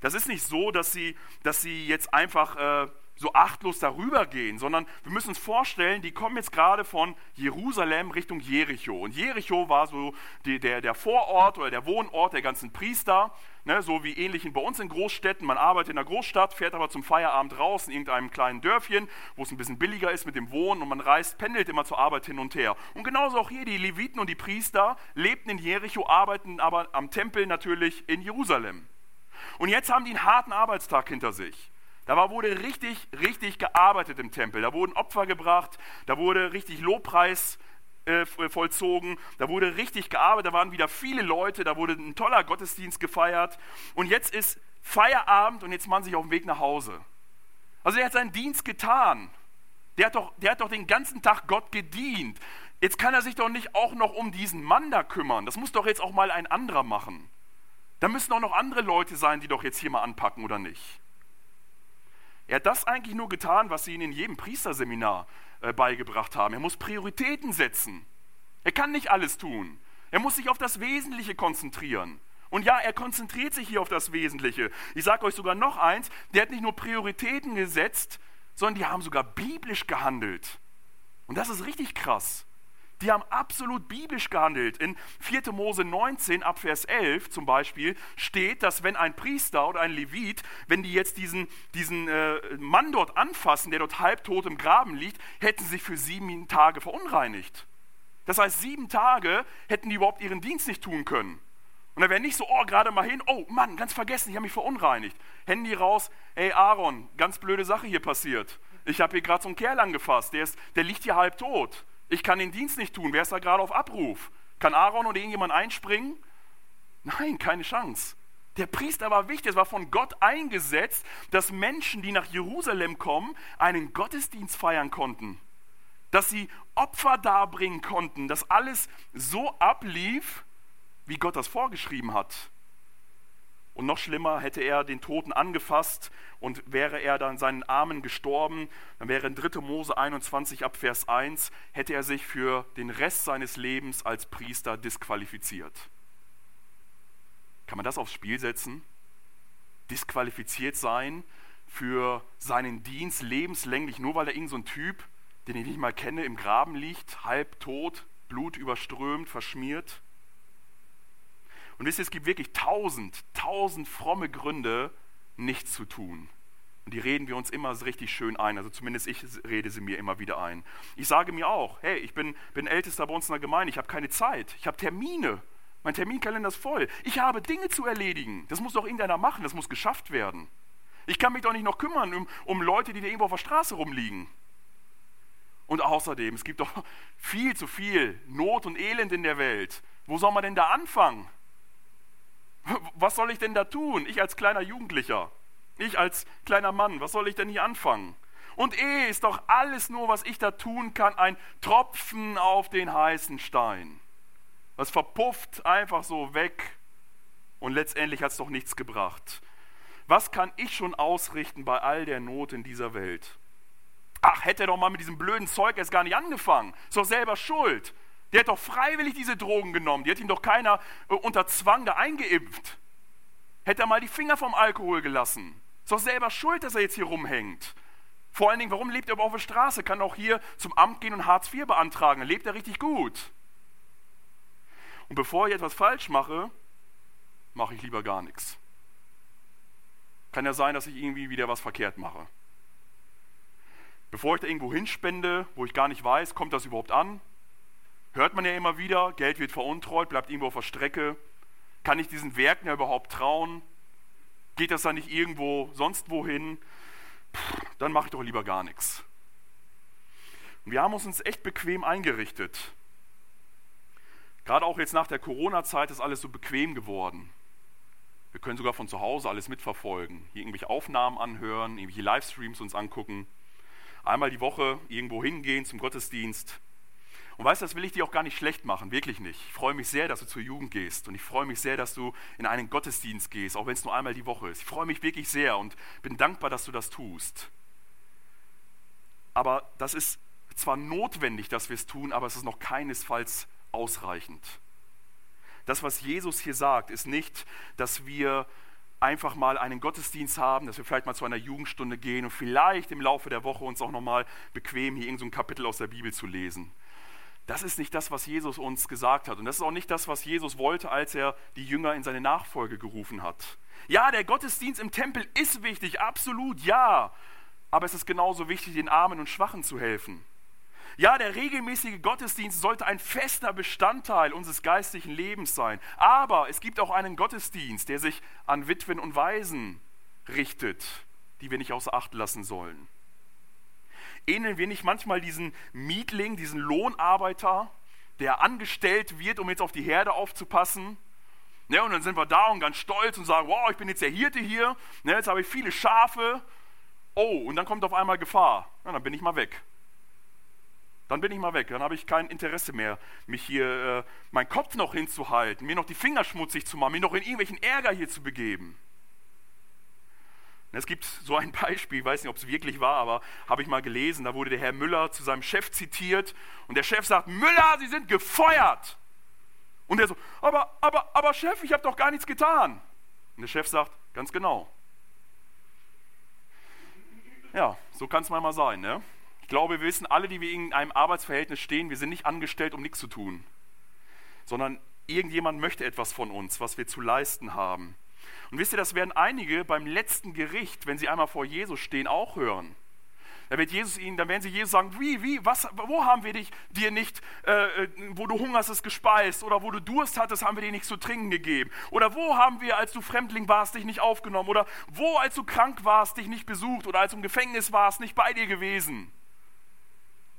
A: das ist nicht so, dass sie, dass sie jetzt einfach äh, so achtlos darüber gehen, sondern wir müssen uns vorstellen, die kommen jetzt gerade von Jerusalem Richtung Jericho. Und Jericho war so die, der, der Vorort oder der Wohnort der ganzen Priester, ne, so wie ähnlich bei uns in Großstädten. Man arbeitet in der Großstadt, fährt aber zum Feierabend raus in irgendeinem kleinen Dörfchen, wo es ein bisschen billiger ist mit dem Wohnen und man reist, pendelt immer zur Arbeit hin und her. Und genauso auch hier, die Leviten und die Priester lebten in Jericho, arbeiten aber am Tempel natürlich in Jerusalem. Und jetzt haben die einen harten Arbeitstag hinter sich. Da wurde richtig, richtig gearbeitet im Tempel. Da wurden Opfer gebracht, da wurde richtig Lobpreis äh, vollzogen, da wurde richtig gearbeitet, da waren wieder viele Leute, da wurde ein toller Gottesdienst gefeiert. Und jetzt ist Feierabend und jetzt machen sie sich auf den Weg nach Hause. Also er hat seinen Dienst getan. Der hat, doch, der hat doch den ganzen Tag Gott gedient. Jetzt kann er sich doch nicht auch noch um diesen Mann da kümmern. Das muss doch jetzt auch mal ein anderer machen. Da müssen auch noch andere Leute sein, die doch jetzt hier mal anpacken, oder nicht? Er hat das eigentlich nur getan, was sie ihnen in jedem Priesterseminar äh, beigebracht haben. Er muss Prioritäten setzen. Er kann nicht alles tun. Er muss sich auf das Wesentliche konzentrieren. Und ja, er konzentriert sich hier auf das Wesentliche. Ich sage euch sogar noch eins, der hat nicht nur Prioritäten gesetzt, sondern die haben sogar biblisch gehandelt. Und das ist richtig krass. Die haben absolut biblisch gehandelt. In 4. Mose 19 ab Vers 11 zum Beispiel steht, dass wenn ein Priester oder ein Levit, wenn die jetzt diesen, diesen äh, Mann dort anfassen, der dort halbtot im Graben liegt, hätten sie für sieben Tage verunreinigt. Das heißt, sieben Tage hätten die überhaupt ihren Dienst nicht tun können. Und dann wäre nicht so, oh, gerade mal hin, oh Mann, ganz vergessen, ich habe mich verunreinigt. Handy raus, ey Aaron, ganz blöde Sache hier passiert. Ich habe hier gerade so einen Kerl angefasst, der, ist, der liegt hier halb tot. Ich kann den Dienst nicht tun. Wer ist da gerade auf Abruf? Kann Aaron oder irgendjemand einspringen? Nein, keine Chance. Der Priester war wichtig, es war von Gott eingesetzt, dass Menschen, die nach Jerusalem kommen, einen Gottesdienst feiern konnten. Dass sie Opfer darbringen konnten, dass alles so ablief, wie Gott das vorgeschrieben hat. Und noch schlimmer, hätte er den Toten angefasst und wäre er dann seinen Armen gestorben, dann wäre in 3. Mose 21 ab Vers 1, hätte er sich für den Rest seines Lebens als Priester disqualifiziert. Kann man das aufs Spiel setzen? Disqualifiziert sein für seinen Dienst lebenslänglich, nur weil da irgendein so Typ, den ich nicht mal kenne, im Graben liegt, halb tot, Blut verschmiert? Und wisst ihr, es gibt wirklich tausend, tausend fromme Gründe, nichts zu tun. Und die reden wir uns immer richtig schön ein. Also zumindest ich rede sie mir immer wieder ein. Ich sage mir auch, hey, ich bin, bin Ältester bei uns in der Gemeinde, ich habe keine Zeit, ich habe Termine. Mein Terminkalender ist voll. Ich habe Dinge zu erledigen. Das muss doch irgendeiner machen, das muss geschafft werden. Ich kann mich doch nicht noch kümmern um, um Leute, die da irgendwo auf der Straße rumliegen. Und außerdem, es gibt doch <laughs> viel zu viel Not und Elend in der Welt. Wo soll man denn da anfangen? Was soll ich denn da tun? Ich als kleiner Jugendlicher, ich als kleiner Mann, was soll ich denn hier anfangen? Und eh ist doch alles nur, was ich da tun kann, ein Tropfen auf den heißen Stein. Das verpufft einfach so weg und letztendlich hat es doch nichts gebracht. Was kann ich schon ausrichten bei all der Not in dieser Welt? Ach, hätte er doch mal mit diesem blöden Zeug erst gar nicht angefangen. Ist doch selber schuld. Der hat doch freiwillig diese Drogen genommen. Die hat ihn doch keiner äh, unter Zwang da eingeimpft. Hätte er mal die Finger vom Alkohol gelassen. Ist doch selber schuld, dass er jetzt hier rumhängt. Vor allen Dingen, warum lebt er aber auf der Straße? Kann auch hier zum Amt gehen und Hartz IV beantragen. Dann lebt er richtig gut. Und bevor ich etwas falsch mache, mache ich lieber gar nichts. Kann ja sein, dass ich irgendwie wieder was verkehrt mache. Bevor ich da irgendwo hinspende, wo ich gar nicht weiß, kommt das überhaupt an? Hört man ja immer wieder, Geld wird veruntreut, bleibt irgendwo auf der Strecke. Kann ich diesen Werken ja überhaupt trauen? Geht das dann nicht irgendwo sonst wohin? Puh, dann mache ich doch lieber gar nichts. Und wir haben uns echt bequem eingerichtet. Gerade auch jetzt nach der Corona-Zeit ist alles so bequem geworden. Wir können sogar von zu Hause alles mitverfolgen, hier irgendwelche Aufnahmen anhören, irgendwelche Livestreams uns angucken, einmal die Woche irgendwo hingehen zum Gottesdienst. Und weißt du, das will ich dir auch gar nicht schlecht machen, wirklich nicht. Ich freue mich sehr, dass du zur Jugend gehst und ich freue mich sehr, dass du in einen Gottesdienst gehst, auch wenn es nur einmal die Woche ist. Ich freue mich wirklich sehr und bin dankbar, dass du das tust. Aber das ist zwar notwendig, dass wir es tun, aber es ist noch keinesfalls ausreichend. Das, was Jesus hier sagt, ist nicht, dass wir einfach mal einen Gottesdienst haben, dass wir vielleicht mal zu einer Jugendstunde gehen und vielleicht im Laufe der Woche uns auch nochmal bequem hier irgendein so Kapitel aus der Bibel zu lesen. Das ist nicht das, was Jesus uns gesagt hat. Und das ist auch nicht das, was Jesus wollte, als er die Jünger in seine Nachfolge gerufen hat. Ja, der Gottesdienst im Tempel ist wichtig, absolut, ja. Aber es ist genauso wichtig, den Armen und Schwachen zu helfen. Ja, der regelmäßige Gottesdienst sollte ein fester Bestandteil unseres geistlichen Lebens sein. Aber es gibt auch einen Gottesdienst, der sich an Witwen und Waisen richtet, die wir nicht außer Acht lassen sollen. Ähneln wir nicht manchmal diesen Mietling, diesen Lohnarbeiter, der angestellt wird, um jetzt auf die Herde aufzupassen? Ne, und dann sind wir da und ganz stolz und sagen, wow, ich bin jetzt der Hirte hier, ne, jetzt habe ich viele Schafe. Oh, und dann kommt auf einmal Gefahr. Ja, dann bin ich mal weg. Dann bin ich mal weg. Dann habe ich kein Interesse mehr, mich hier, äh, meinen Kopf noch hinzuhalten, mir noch die Finger schmutzig zu machen, mir noch in irgendwelchen Ärger hier zu begeben. Es gibt so ein Beispiel, ich weiß nicht, ob es wirklich war, aber habe ich mal gelesen, da wurde der Herr Müller zu seinem Chef zitiert und der Chef sagt, Müller, Sie sind gefeuert. Und er so, aber, aber, aber Chef, ich habe doch gar nichts getan. Und der Chef sagt, ganz genau. Ja, so kann es manchmal sein. Ne? Ich glaube, wir wissen alle, die wir in einem Arbeitsverhältnis stehen, wir sind nicht angestellt, um nichts zu tun, sondern irgendjemand möchte etwas von uns, was wir zu leisten haben. Und wisst ihr, das werden einige beim letzten Gericht, wenn sie einmal vor Jesus stehen, auch hören. Da wird Jesus ihnen, dann werden sie Jesus sagen, wie, wie, was, wo haben wir dich dir nicht, äh, äh wo du hungerst, gespeist oder wo du Durst hattest, haben wir dir nichts zu trinken gegeben? Oder wo haben wir, als du Fremdling warst, dich nicht aufgenommen? Oder wo, als du krank warst, dich nicht besucht? Oder als du im Gefängnis warst, nicht bei dir gewesen?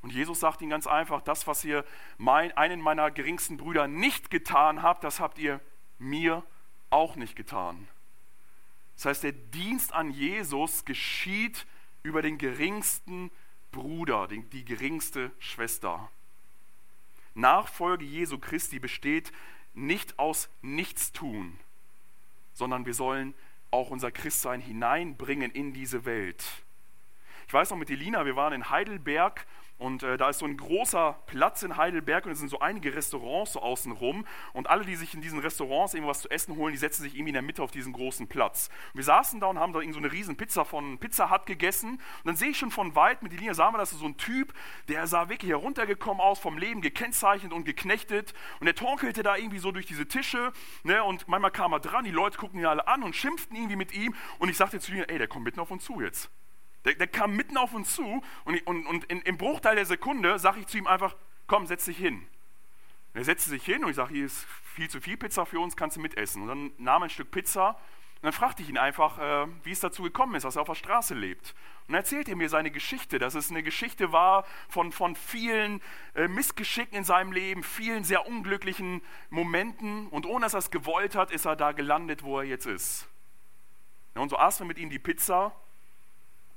A: Und Jesus sagt ihnen ganz einfach, das, was ihr mein, einen meiner geringsten Brüder nicht getan habt, das habt ihr mir auch nicht getan. Das heißt, der Dienst an Jesus geschieht über den geringsten Bruder, die geringste Schwester. Nachfolge Jesu Christi besteht nicht aus Nichtstun, sondern wir sollen auch unser Christsein hineinbringen in diese Welt. Ich weiß noch mit Elina, wir waren in Heidelberg und äh, da ist so ein großer Platz in Heidelberg und es sind so einige Restaurants so außenrum. Und alle, die sich in diesen Restaurants irgendwas zu essen holen, die setzen sich irgendwie in der Mitte auf diesen großen Platz. Und wir saßen da und haben da irgendwie so eine riesen Pizza von Pizza Hut gegessen. Und dann sehe ich schon von weit mit die Linie, sahen wir, das ist so ein Typ, der sah wirklich heruntergekommen aus, vom Leben gekennzeichnet und geknechtet. Und der torkelte da irgendwie so durch diese Tische. Ne? Und manchmal kam er dran, die Leute guckten ihn alle an und schimpften irgendwie mit ihm. Und ich sagte zu ihm, ey, der kommt mitten auf uns zu jetzt. Der, der kam mitten auf uns zu und, und, und in, im Bruchteil der Sekunde sage ich zu ihm einfach, komm, setz dich hin. Und er setzte sich hin und ich sage, hier ist viel zu viel Pizza für uns, kannst du mitessen. Und dann nahm er ein Stück Pizza und dann fragte ich ihn einfach, äh, wie es dazu gekommen ist, dass er auf der Straße lebt. Und dann erzählte er mir seine Geschichte, dass es eine Geschichte war von, von vielen äh, Missgeschicken in seinem Leben, vielen sehr unglücklichen Momenten. Und ohne dass er es gewollt hat, ist er da gelandet, wo er jetzt ist. Ja, und so aßen wir mit ihm die Pizza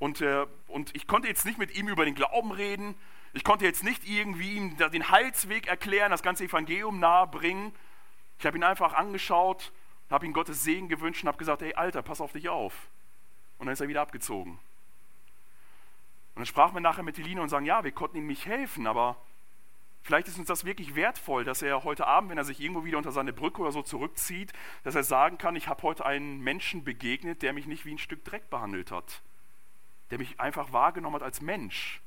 A: und, äh, und ich konnte jetzt nicht mit ihm über den Glauben reden. Ich konnte jetzt nicht irgendwie ihm den Heilsweg erklären, das ganze Evangelium nahebringen. Ich habe ihn einfach angeschaut, habe ihm Gottes Segen gewünscht und habe gesagt, hey Alter, pass auf dich auf. Und dann ist er wieder abgezogen. Und dann sprachen wir nachher mit Eline und sagen, ja, wir konnten ihm nicht helfen, aber vielleicht ist uns das wirklich wertvoll, dass er heute Abend, wenn er sich irgendwo wieder unter seine Brücke oder so zurückzieht, dass er sagen kann, ich habe heute einen Menschen begegnet, der mich nicht wie ein Stück Dreck behandelt hat der mich einfach wahrgenommen hat als Mensch.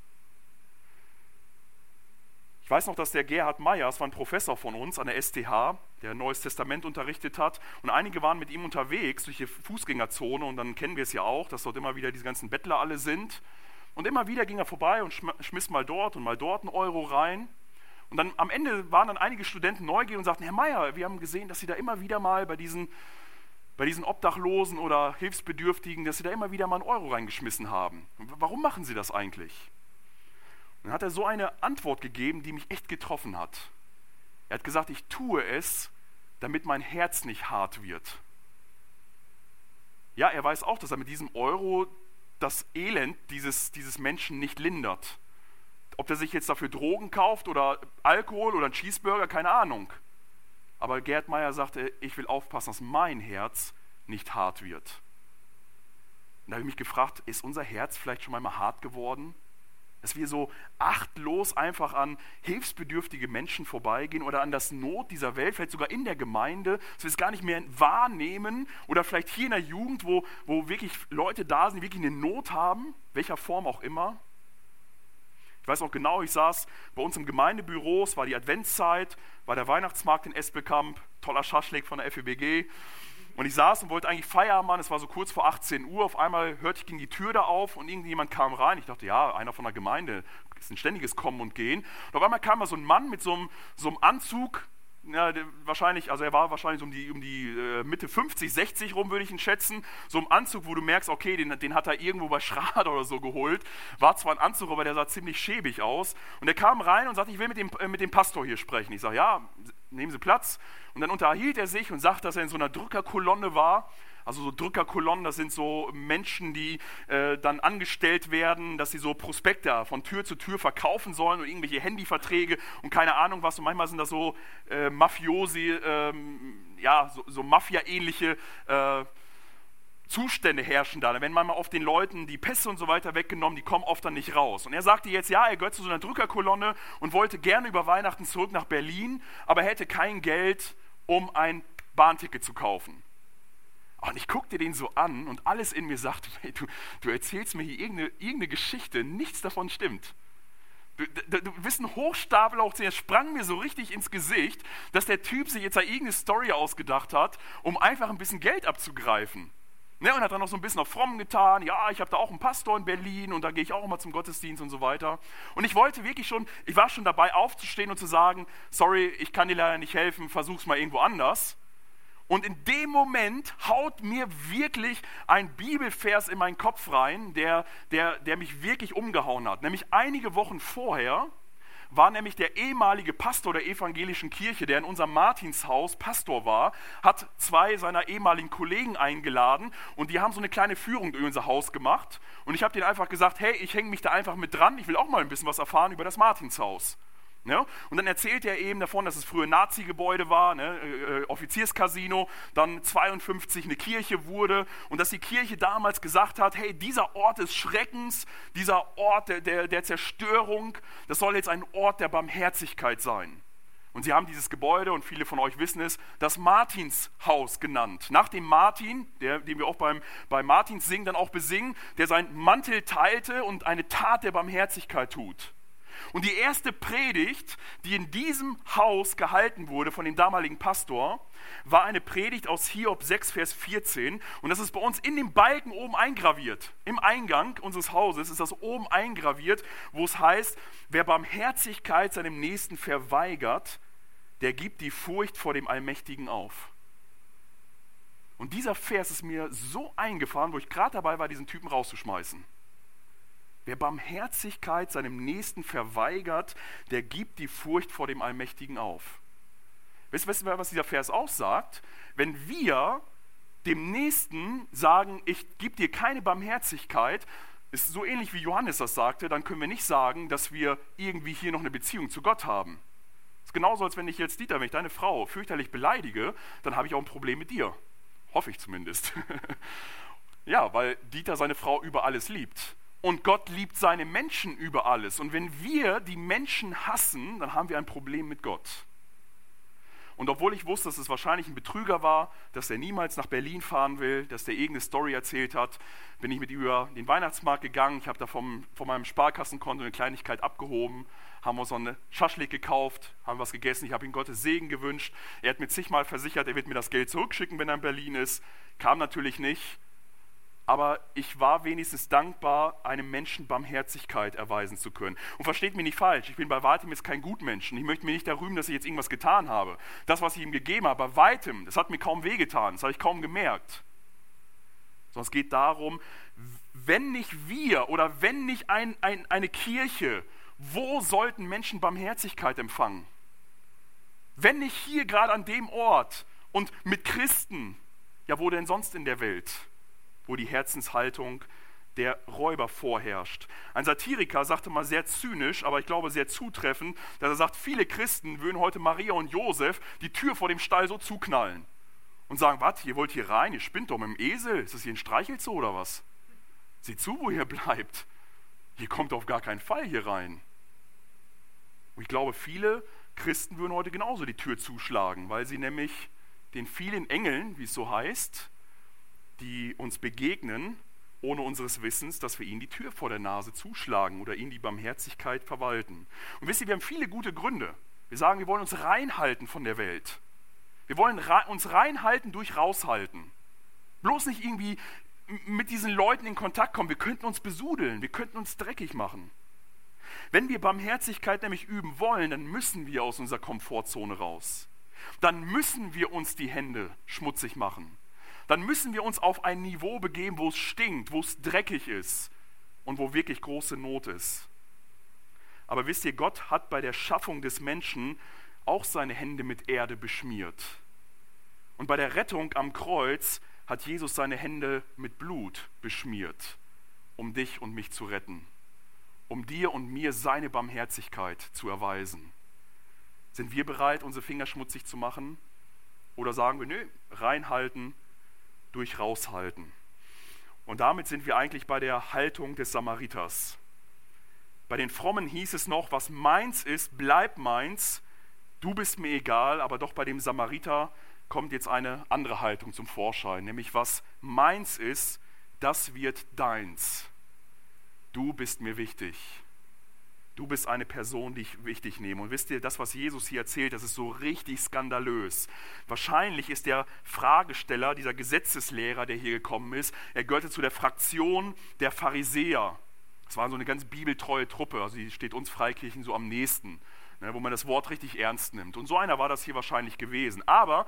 A: Ich weiß noch, dass der Gerhard Meyer, das war ein Professor von uns an der STH, der Neues Testament unterrichtet hat, und einige waren mit ihm unterwegs durch die Fußgängerzone, und dann kennen wir es ja auch, dass dort immer wieder diese ganzen Bettler alle sind. Und immer wieder ging er vorbei und schmiss mal dort und mal dort einen Euro rein. Und dann am Ende waren dann einige Studenten neugierig und sagten, Herr Meyer, wir haben gesehen, dass Sie da immer wieder mal bei diesen bei diesen Obdachlosen oder Hilfsbedürftigen, dass sie da immer wieder mal einen Euro reingeschmissen haben. Warum machen sie das eigentlich? Und dann hat er so eine Antwort gegeben, die mich echt getroffen hat. Er hat gesagt, ich tue es, damit mein Herz nicht hart wird. Ja, er weiß auch, dass er mit diesem Euro das Elend dieses, dieses Menschen nicht lindert. Ob er sich jetzt dafür Drogen kauft oder Alkohol oder einen Cheeseburger, keine Ahnung. Aber Gerd Meyer sagte, ich will aufpassen, dass mein Herz nicht hart wird. Und da habe ich mich gefragt, ist unser Herz vielleicht schon einmal hart geworden? Dass wir so achtlos einfach an hilfsbedürftige Menschen vorbeigehen oder an das Not dieser Welt, vielleicht sogar in der Gemeinde, dass wir es gar nicht mehr wahrnehmen oder vielleicht hier in der Jugend, wo, wo wirklich Leute da sind, die wirklich eine Not haben, welcher Form auch immer. Ich weiß noch genau, ich saß bei uns im Gemeindebüro, es war die Adventszeit, war der Weihnachtsmarkt in Espelkamp, toller Schaschlik von der FEBG. Und ich saß und wollte eigentlich Feierabend machen, es war so kurz vor 18 Uhr. Auf einmal hörte ich, ging die Tür da auf und irgendjemand kam rein. Ich dachte, ja, einer von der Gemeinde, ist ein ständiges Kommen und Gehen. Und auf einmal kam da so ein Mann mit so einem, so einem Anzug, ja, wahrscheinlich, also er war wahrscheinlich um die, um die äh, Mitte 50, 60 rum, würde ich ihn schätzen. So ein Anzug, wo du merkst, okay, den, den hat er irgendwo bei Schrader oder so geholt. War zwar ein Anzug, aber der sah ziemlich schäbig aus. Und er kam rein und sagte, ich will mit dem, äh, mit dem Pastor hier sprechen. Ich sage, ja, nehmen Sie Platz. Und dann unterhielt er sich und sagte, dass er in so einer Drückerkolonne war. Also so Drückerkolonnen, das sind so Menschen, die äh, dann angestellt werden, dass sie so Prospekte von Tür zu Tür verkaufen sollen und irgendwelche Handyverträge und keine Ahnung was. Und manchmal sind das so äh, Mafiosi, ähm, ja, so, so Mafia-ähnliche äh, Zustände herrschen da. Wenn man mal auf den Leuten die Pässe und so weiter weggenommen, die kommen oft dann nicht raus. Und er sagte jetzt, ja, er gehört zu so einer Drückerkolonne und wollte gerne über Weihnachten zurück nach Berlin, aber hätte kein Geld, um ein Bahnticket zu kaufen. Und ich guckte den so an und alles in mir sagt, <laughs> hey, du, du erzählst mir hier irgendeine, irgendeine Geschichte, nichts davon stimmt. Du, du, du bist ein Hochstapel auch, er sprang mir so richtig ins Gesicht, dass der Typ sich jetzt da irgendeine Story ausgedacht hat, um einfach ein bisschen Geld abzugreifen. Ne, und hat dann noch so ein bisschen auf fromm getan, ja, ich habe da auch einen Pastor in Berlin und da gehe ich auch immer zum Gottesdienst und so weiter. Und ich wollte wirklich schon, ich war schon dabei aufzustehen und zu sagen, sorry, ich kann dir leider nicht helfen, versuch's mal irgendwo anders. Und in dem Moment haut mir wirklich ein Bibelvers in meinen Kopf rein, der, der, der mich wirklich umgehauen hat. Nämlich einige Wochen vorher war nämlich der ehemalige Pastor der evangelischen Kirche, der in unserem Martinshaus Pastor war, hat zwei seiner ehemaligen Kollegen eingeladen und die haben so eine kleine Führung durch unser Haus gemacht. Und ich habe denen einfach gesagt, hey, ich hänge mich da einfach mit dran, ich will auch mal ein bisschen was erfahren über das Martinshaus. Ja? Und dann erzählt er eben davon, dass es früher Nazi-Gebäude war, ne? äh, äh Offizierscasino, dann 52 eine Kirche wurde und dass die Kirche damals gesagt hat, hey, dieser Ort des Schreckens, dieser Ort der, der, der Zerstörung, das soll jetzt ein Ort der Barmherzigkeit sein. Und sie haben dieses Gebäude, und viele von euch wissen es, das Martinshaus genannt. Nach dem Martin, der, den wir auch beim, beim Martins singen dann auch besingen, der seinen Mantel teilte und eine Tat der Barmherzigkeit tut. Und die erste Predigt, die in diesem Haus gehalten wurde von dem damaligen Pastor, war eine Predigt aus Hiob 6, Vers 14. Und das ist bei uns in dem Balken oben eingraviert. Im Eingang unseres Hauses ist das oben eingraviert, wo es heißt, wer Barmherzigkeit seinem Nächsten verweigert, der gibt die Furcht vor dem Allmächtigen auf. Und dieser Vers ist mir so eingefahren, wo ich gerade dabei war, diesen Typen rauszuschmeißen. Wer Barmherzigkeit seinem Nächsten verweigert, der gibt die Furcht vor dem Allmächtigen auf. Wisst ihr, was dieser Vers aussagt? Wenn wir dem Nächsten sagen, ich gebe dir keine Barmherzigkeit, ist so ähnlich wie Johannes das sagte, dann können wir nicht sagen, dass wir irgendwie hier noch eine Beziehung zu Gott haben. Es ist genauso, als wenn ich jetzt Dieter, wenn ich deine Frau fürchterlich beleidige, dann habe ich auch ein Problem mit dir. Hoffe ich zumindest. <laughs> ja, weil Dieter seine Frau über alles liebt. Und Gott liebt seine Menschen über alles. Und wenn wir die Menschen hassen, dann haben wir ein Problem mit Gott. Und obwohl ich wusste, dass es wahrscheinlich ein Betrüger war, dass er niemals nach Berlin fahren will, dass der irgendeine Story erzählt hat, bin ich mit ihm über den Weihnachtsmarkt gegangen. Ich habe da vom, von meinem Sparkassenkonto eine Kleinigkeit abgehoben, haben uns so eine Schaschlik gekauft, haben was gegessen. Ich habe ihm Gottes Segen gewünscht. Er hat mir zigmal versichert, er wird mir das Geld zurückschicken, wenn er in Berlin ist. Kam natürlich nicht aber ich war wenigstens dankbar, einem Menschen Barmherzigkeit erweisen zu können. Und versteht mich nicht falsch, ich bin bei weitem jetzt kein Gutmensch. Ich möchte mir nicht darüber, dass ich jetzt irgendwas getan habe. Das, was ich ihm gegeben habe, bei weitem, das hat mir kaum wehgetan, das habe ich kaum gemerkt. Sondern es geht darum, wenn nicht wir oder wenn nicht ein, ein, eine Kirche, wo sollten Menschen Barmherzigkeit empfangen? Wenn nicht hier gerade an dem Ort und mit Christen, ja wo denn sonst in der Welt? Wo die Herzenshaltung der Räuber vorherrscht. Ein Satiriker sagte mal sehr zynisch, aber ich glaube sehr zutreffend, dass er sagt, viele Christen würden heute Maria und Josef die Tür vor dem Stall so zuknallen und sagen, was, ihr wollt hier rein, ihr spinnt doch mit dem Esel, ist das hier ein Streichelzoo oder was? Seht zu, wo ihr bleibt. hier kommt auf gar keinen Fall hier rein. Und ich glaube, viele Christen würden heute genauso die Tür zuschlagen, weil sie nämlich den vielen Engeln, wie es so heißt, die uns begegnen, ohne unseres Wissens, dass wir ihnen die Tür vor der Nase zuschlagen oder ihnen die Barmherzigkeit verwalten. Und wisst ihr, wir haben viele gute Gründe. Wir sagen, wir wollen uns reinhalten von der Welt. Wir wollen uns reinhalten durch raushalten. Bloß nicht irgendwie mit diesen Leuten in Kontakt kommen. Wir könnten uns besudeln, wir könnten uns dreckig machen. Wenn wir Barmherzigkeit nämlich üben wollen, dann müssen wir aus unserer Komfortzone raus. Dann müssen wir uns die Hände schmutzig machen. Dann müssen wir uns auf ein Niveau begeben, wo es stinkt, wo es dreckig ist und wo wirklich große Not ist. Aber wisst ihr, Gott hat bei der Schaffung des Menschen auch seine Hände mit Erde beschmiert. Und bei der Rettung am Kreuz hat Jesus seine Hände mit Blut beschmiert, um dich und mich zu retten, um dir und mir seine Barmherzigkeit zu erweisen. Sind wir bereit, unsere Finger schmutzig zu machen? Oder sagen wir, nö, reinhalten, durch raushalten? Und damit sind wir eigentlich bei der Haltung des Samariters. Bei den Frommen hieß es noch, was meins ist, bleib meins, du bist mir egal, aber doch bei dem Samariter kommt jetzt eine andere Haltung zum Vorschein, nämlich was meins ist, das wird deins. Du bist mir wichtig. Du bist eine Person, die ich wichtig nehme. Und wisst ihr, das, was Jesus hier erzählt, das ist so richtig skandalös. Wahrscheinlich ist der Fragesteller, dieser Gesetzeslehrer, der hier gekommen ist, er gehörte zu der Fraktion der Pharisäer. Das war so eine ganz bibeltreue Truppe, also die steht uns Freikirchen so am nächsten, ne, wo man das Wort richtig ernst nimmt. Und so einer war das hier wahrscheinlich gewesen. Aber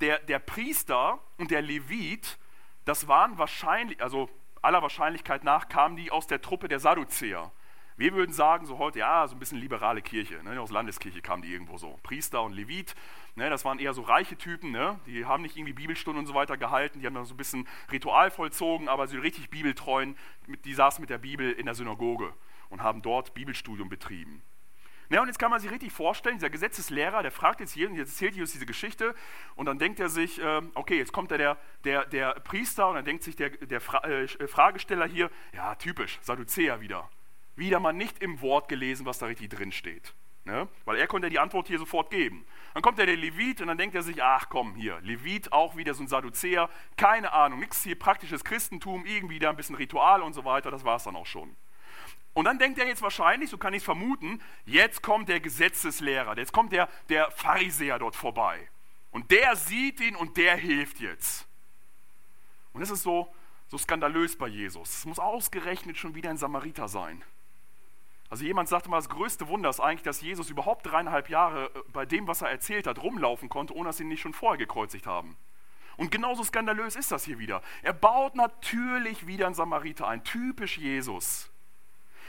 A: der, der Priester und der Levit, das waren wahrscheinlich, also aller Wahrscheinlichkeit nach, kamen die aus der Truppe der Sadduzäer. Wir würden sagen, so heute, ja, so ein bisschen liberale Kirche, ne, aus Landeskirche kamen die irgendwo so. Priester und Levit, ne, das waren eher so reiche Typen, ne, die haben nicht irgendwie Bibelstunden und so weiter gehalten, die haben dann so ein bisschen Ritual vollzogen, aber sie richtig bibeltreuen, die saßen mit der Bibel in der Synagoge und haben dort Bibelstudium betrieben. Ja, und jetzt kann man sich richtig vorstellen, dieser Gesetzeslehrer, der fragt jetzt jeden, jetzt erzählt Jesus diese Geschichte und dann denkt er sich, äh, okay, jetzt kommt der, der, der Priester und dann denkt sich der, der Fra äh, Fragesteller hier, ja, typisch, Sadduzäer wieder. Wieder mal nicht im Wort gelesen, was da richtig drin steht. Ne? Weil er konnte die Antwort hier sofort geben. Dann kommt der, der Levit und dann denkt er sich, ach komm, hier, Levit auch wieder so ein Sadduzäer, keine Ahnung, nichts hier praktisches Christentum, irgendwie da ein bisschen Ritual und so weiter, das war es dann auch schon. Und dann denkt er jetzt wahrscheinlich, so kann ich es vermuten, jetzt kommt der Gesetzeslehrer, jetzt kommt der, der Pharisäer dort vorbei. Und der sieht ihn und der hilft jetzt. Und das ist so, so skandalös bei Jesus. Es muss ausgerechnet schon wieder ein Samariter sein. Also jemand sagte mal, das größte Wunder ist eigentlich, dass Jesus überhaupt dreieinhalb Jahre äh, bei dem, was er erzählt hat, rumlaufen konnte, ohne dass sie ihn nicht schon vorher gekreuzigt haben. Und genauso skandalös ist das hier wieder. Er baut natürlich wieder einen Samariter ein, typisch Jesus.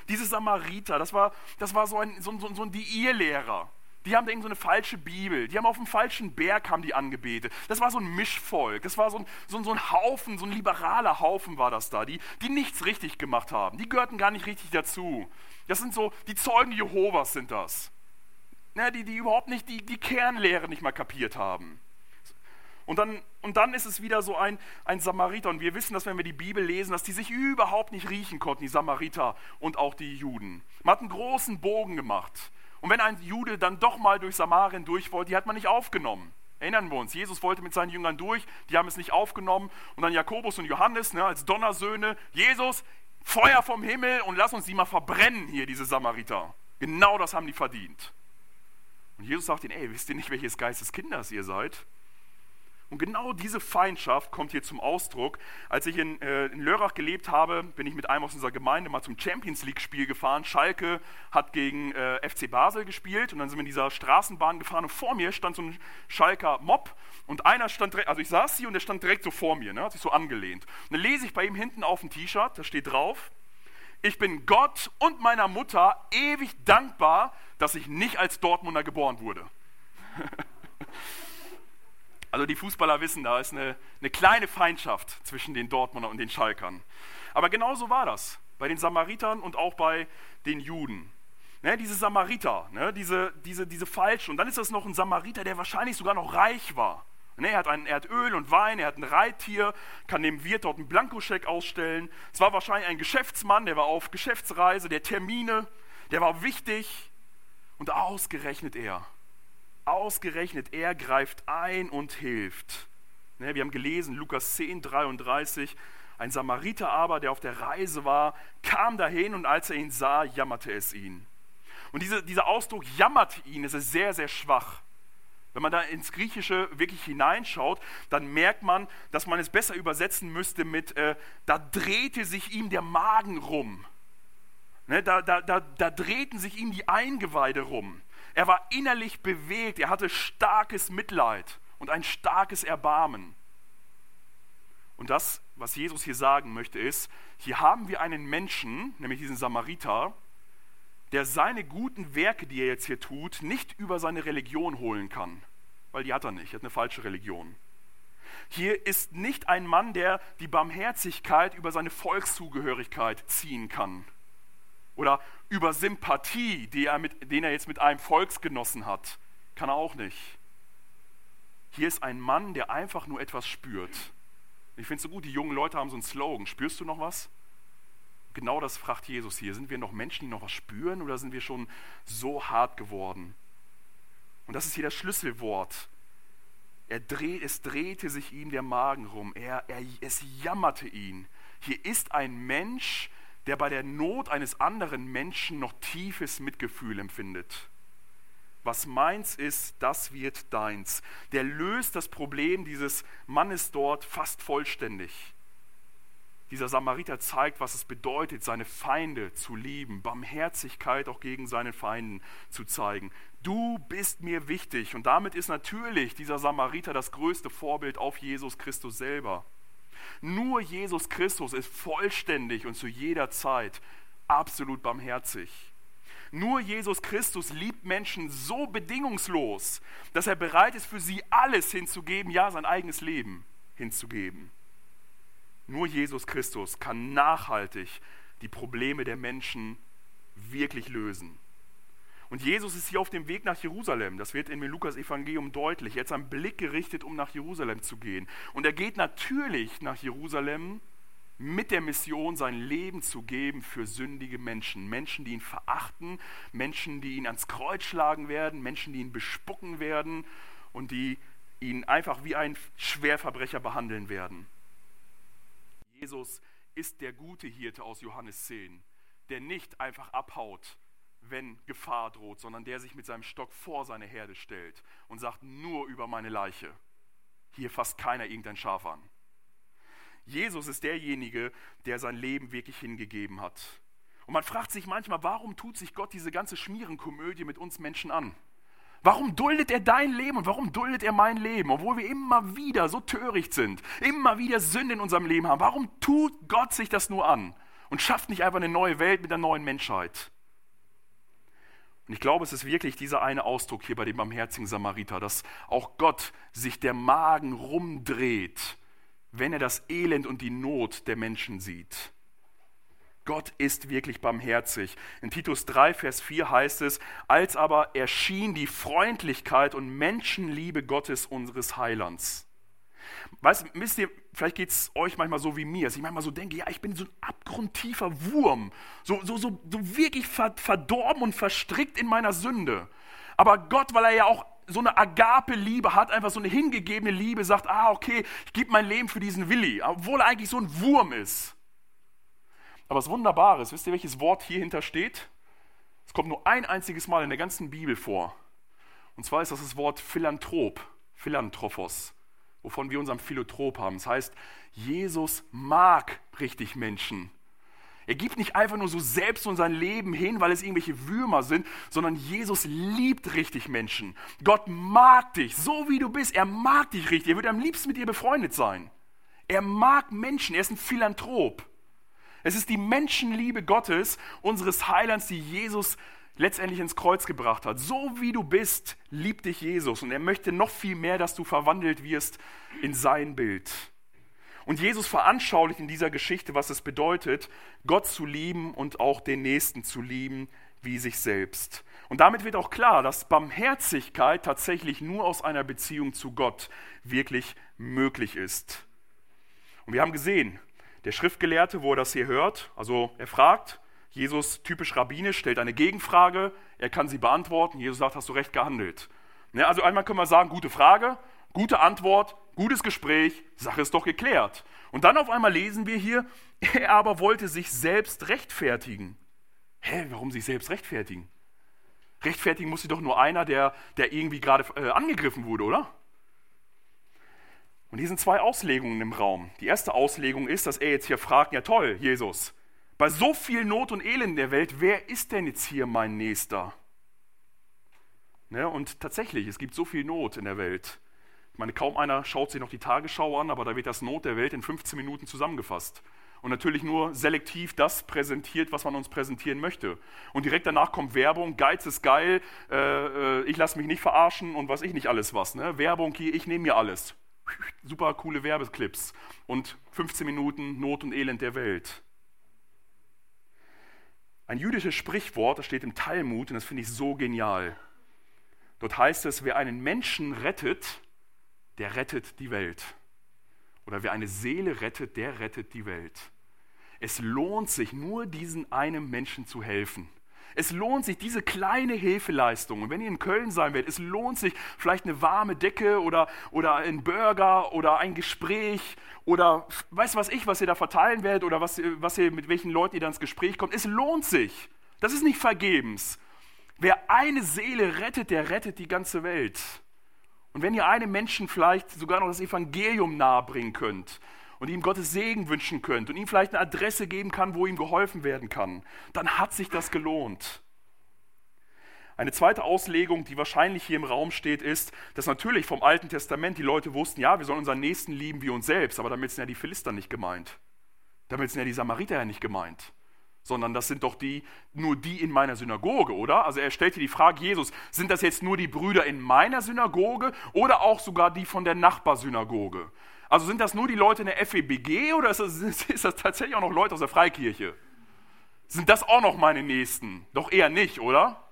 A: Diese Samariter, das war, das war so ein, so, so, so ein Diirlehrer. Die haben da irgend so eine falsche Bibel. Die haben auf dem falschen Berg haben die angebetet. Das war so ein Mischvolk. Das war so ein, so, so ein Haufen, so ein liberaler Haufen war das da, die, die nichts richtig gemacht haben. Die gehörten gar nicht richtig dazu. Das sind so, die Zeugen Jehovas sind das. Ja, die, die überhaupt nicht die, die Kernlehre nicht mal kapiert haben. Und dann, und dann ist es wieder so ein, ein Samariter. Und wir wissen, dass wenn wir die Bibel lesen, dass die sich überhaupt nicht riechen konnten, die Samariter und auch die Juden. Man hat einen großen Bogen gemacht. Und wenn ein Jude dann doch mal durch Samarien durch wollte, die hat man nicht aufgenommen. Erinnern wir uns, Jesus wollte mit seinen Jüngern durch, die haben es nicht aufgenommen. Und dann Jakobus und Johannes ne, als Donnersöhne, Jesus, Feuer vom Himmel und lass uns die mal verbrennen hier, diese Samariter. Genau das haben die verdient. Und Jesus sagt ihnen, ey, wisst ihr nicht, welches Geistes Kinders ihr seid? Und genau diese Feindschaft kommt hier zum Ausdruck. Als ich in, äh, in Lörrach gelebt habe, bin ich mit einem aus unserer Gemeinde mal zum Champions League-Spiel gefahren. Schalke hat gegen äh, FC Basel gespielt und dann sind wir in dieser Straßenbahn gefahren und vor mir stand so ein Schalker Mob und einer stand direkt, also ich saß hier und der stand direkt so vor mir, ne, hat sich so angelehnt. Und dann lese ich bei ihm hinten auf dem T-Shirt, da steht drauf, ich bin Gott und meiner Mutter ewig dankbar, dass ich nicht als Dortmunder geboren wurde. <laughs> Also die Fußballer wissen, da ist eine, eine kleine Feindschaft zwischen den Dortmunder und den Schalkern. Aber genauso war das bei den Samaritern und auch bei den Juden. Ne, diese Samariter, ne, diese, diese, diese falschen. Und dann ist das noch ein Samariter, der wahrscheinlich sogar noch reich war. Ne, er, hat ein, er hat Öl und Wein, er hat ein Reittier, kann dem Wirt dort einen Blankoscheck ausstellen. Es war wahrscheinlich ein Geschäftsmann, der war auf Geschäftsreise, der Termine, der war wichtig. Und ausgerechnet er, ausgerechnet er greift ein und hilft. Ne, wir haben gelesen, Lukas 10, 33, ein Samariter aber, der auf der Reise war, kam dahin und als er ihn sah, jammerte es ihn. Und diese, dieser Ausdruck jammerte ihn, ist sehr, sehr schwach. Wenn man da ins Griechische wirklich hineinschaut, dann merkt man, dass man es besser übersetzen müsste mit, äh, da drehte sich ihm der Magen rum. Ne, da, da, da, da drehten sich ihm die Eingeweide rum. Er war innerlich bewegt, er hatte starkes Mitleid und ein starkes Erbarmen. Und das, was Jesus hier sagen möchte, ist, hier haben wir einen Menschen, nämlich diesen Samariter, der seine guten Werke, die er jetzt hier tut, nicht über seine Religion holen kann, weil die hat er nicht, er hat eine falsche Religion. Hier ist nicht ein Mann, der die Barmherzigkeit über seine Volkszugehörigkeit ziehen kann oder über Sympathie, die er mit, den er jetzt mit einem Volksgenossen hat, kann er auch nicht. Hier ist ein Mann, der einfach nur etwas spürt. Ich finde es so gut, die jungen Leute haben so einen Slogan, spürst du noch was? genau das fragt Jesus hier. Sind wir noch Menschen, die noch was spüren oder sind wir schon so hart geworden? Und das ist hier das Schlüsselwort. Er dreht, es drehte sich ihm der Magen rum. Er, er, es jammerte ihn. Hier ist ein Mensch, der bei der Not eines anderen Menschen noch tiefes Mitgefühl empfindet. Was meins ist, das wird deins. Der löst das Problem dieses Mannes dort fast vollständig. Dieser Samariter zeigt, was es bedeutet, seine Feinde zu lieben, Barmherzigkeit auch gegen seine Feinden zu zeigen. Du bist mir wichtig. Und damit ist natürlich dieser Samariter das größte Vorbild auf Jesus Christus selber. Nur Jesus Christus ist vollständig und zu jeder Zeit absolut barmherzig. Nur Jesus Christus liebt Menschen so bedingungslos, dass er bereit ist, für sie alles hinzugeben, ja, sein eigenes Leben hinzugeben. Nur Jesus Christus kann nachhaltig die Probleme der Menschen wirklich lösen. Und Jesus ist hier auf dem Weg nach Jerusalem. Das wird in dem Lukas-Evangelium deutlich. Er hat seinen Blick gerichtet, um nach Jerusalem zu gehen. Und er geht natürlich nach Jerusalem mit der Mission, sein Leben zu geben für sündige Menschen. Menschen, die ihn verachten, Menschen, die ihn ans Kreuz schlagen werden, Menschen, die ihn bespucken werden und die ihn einfach wie ein Schwerverbrecher behandeln werden. Jesus ist der gute Hirte aus Johannes 10, der nicht einfach abhaut, wenn Gefahr droht, sondern der sich mit seinem Stock vor seine Herde stellt und sagt, nur über meine Leiche. Hier fasst keiner irgendein Schaf an. Jesus ist derjenige, der sein Leben wirklich hingegeben hat. Und man fragt sich manchmal, warum tut sich Gott diese ganze Schmierenkomödie mit uns Menschen an? Warum duldet er dein Leben und warum duldet er mein Leben, obwohl wir immer wieder so töricht sind, immer wieder Sünde in unserem Leben haben? Warum tut Gott sich das nur an und schafft nicht einfach eine neue Welt mit einer neuen Menschheit? Und ich glaube, es ist wirklich dieser eine Ausdruck hier bei dem barmherzigen Samariter, dass auch Gott sich der Magen rumdreht, wenn er das Elend und die Not der Menschen sieht. Gott ist wirklich barmherzig. In Titus 3, Vers 4 heißt es, als aber erschien die Freundlichkeit und Menschenliebe Gottes unseres Heilands. Weißt, wisst ihr, vielleicht geht es euch manchmal so wie mir, dass ich manchmal so denke, ja, ich bin so ein abgrundtiefer Wurm, so, so, so, so wirklich verdorben und verstrickt in meiner Sünde. Aber Gott, weil er ja auch so eine Agape-Liebe hat, einfach so eine hingegebene Liebe, sagt, ah, okay, ich gebe mein Leben für diesen Willi, obwohl er eigentlich so ein Wurm ist. Aber das Wunderbare ist, wisst ihr, welches Wort hier hinter steht? Es kommt nur ein einziges Mal in der ganzen Bibel vor. Und zwar ist das das Wort Philanthrop, Philanthropos, wovon wir unseren Philothrop haben. Das heißt, Jesus mag richtig Menschen. Er gibt nicht einfach nur so selbst und sein Leben hin, weil es irgendwelche Würmer sind, sondern Jesus liebt richtig Menschen. Gott mag dich, so wie du bist. Er mag dich richtig. Er würde am liebsten mit dir befreundet sein. Er mag Menschen. Er ist ein Philanthrop. Es ist die Menschenliebe Gottes, unseres Heilands, die Jesus letztendlich ins Kreuz gebracht hat. So wie du bist, liebt dich Jesus und er möchte noch viel mehr, dass du verwandelt wirst in sein Bild. Und Jesus veranschaulicht in dieser Geschichte, was es bedeutet, Gott zu lieben und auch den Nächsten zu lieben wie sich selbst. Und damit wird auch klar, dass Barmherzigkeit tatsächlich nur aus einer Beziehung zu Gott wirklich möglich ist. Und wir haben gesehen, der Schriftgelehrte, wo er das hier hört, also er fragt, Jesus, typisch rabbinisch, stellt eine Gegenfrage, er kann sie beantworten, Jesus sagt, hast du recht gehandelt. Ne, also einmal können wir sagen, gute Frage, gute Antwort, gutes Gespräch, Sache ist doch geklärt. Und dann auf einmal lesen wir hier, <laughs> er aber wollte sich selbst rechtfertigen. Hä, warum sich selbst rechtfertigen? Rechtfertigen muss sich doch nur einer, der, der irgendwie gerade äh, angegriffen wurde, oder? Und hier sind zwei Auslegungen im Raum. Die erste Auslegung ist, dass er jetzt hier fragt, ja toll, Jesus, bei so viel Not und Elend in der Welt, wer ist denn jetzt hier mein Nächster? Ne, und tatsächlich, es gibt so viel Not in der Welt. Ich meine, kaum einer schaut sich noch die Tagesschau an, aber da wird das Not der Welt in 15 Minuten zusammengefasst. Und natürlich nur selektiv das präsentiert, was man uns präsentieren möchte. Und direkt danach kommt Werbung, Geiz ist geil, äh, äh ich lasse mich nicht verarschen und was ich nicht alles was. Ne? Werbung hier, ich nehme mir alles. Super coole Werbeclips und 15 Minuten Not und Elend der Welt. Ein jüdisches Sprichwort, das steht im Talmud und das finde ich so genial. Dort heißt es, wer einen Menschen rettet, der rettet die Welt. Oder wer eine Seele rettet, der rettet die Welt. Es lohnt sich nur diesen einem Menschen zu helfen. Es lohnt sich, diese kleine Hilfeleistung. Und wenn ihr in Köln sein werdet, es lohnt sich, vielleicht eine warme Decke oder, oder ein Burger oder ein Gespräch oder weiß was ich, was ihr da verteilen werdet oder was, was ihr, mit welchen Leuten ihr da ins Gespräch kommt. Es lohnt sich. Das ist nicht vergebens. Wer eine Seele rettet, der rettet die ganze Welt. Und wenn ihr einem Menschen vielleicht sogar noch das Evangelium nahebringen könnt und ihm Gottes Segen wünschen könnt und ihm vielleicht eine Adresse geben kann, wo ihm geholfen werden kann, dann hat sich das gelohnt. Eine zweite Auslegung, die wahrscheinlich hier im Raum steht, ist, dass natürlich vom Alten Testament die Leute wussten, ja, wir sollen unseren Nächsten lieben wie uns selbst, aber damit sind ja die Philister nicht gemeint. Damit sind ja die Samariter ja nicht gemeint sondern das sind doch die, nur die in meiner Synagoge, oder? Also er stellte die Frage, Jesus, sind das jetzt nur die Brüder in meiner Synagoge oder auch sogar die von der Nachbarsynagoge? Also sind das nur die Leute in der FEBG oder ist das, <laughs> ist das tatsächlich auch noch Leute aus der Freikirche? Sind das auch noch meine Nächsten? Doch eher nicht, oder?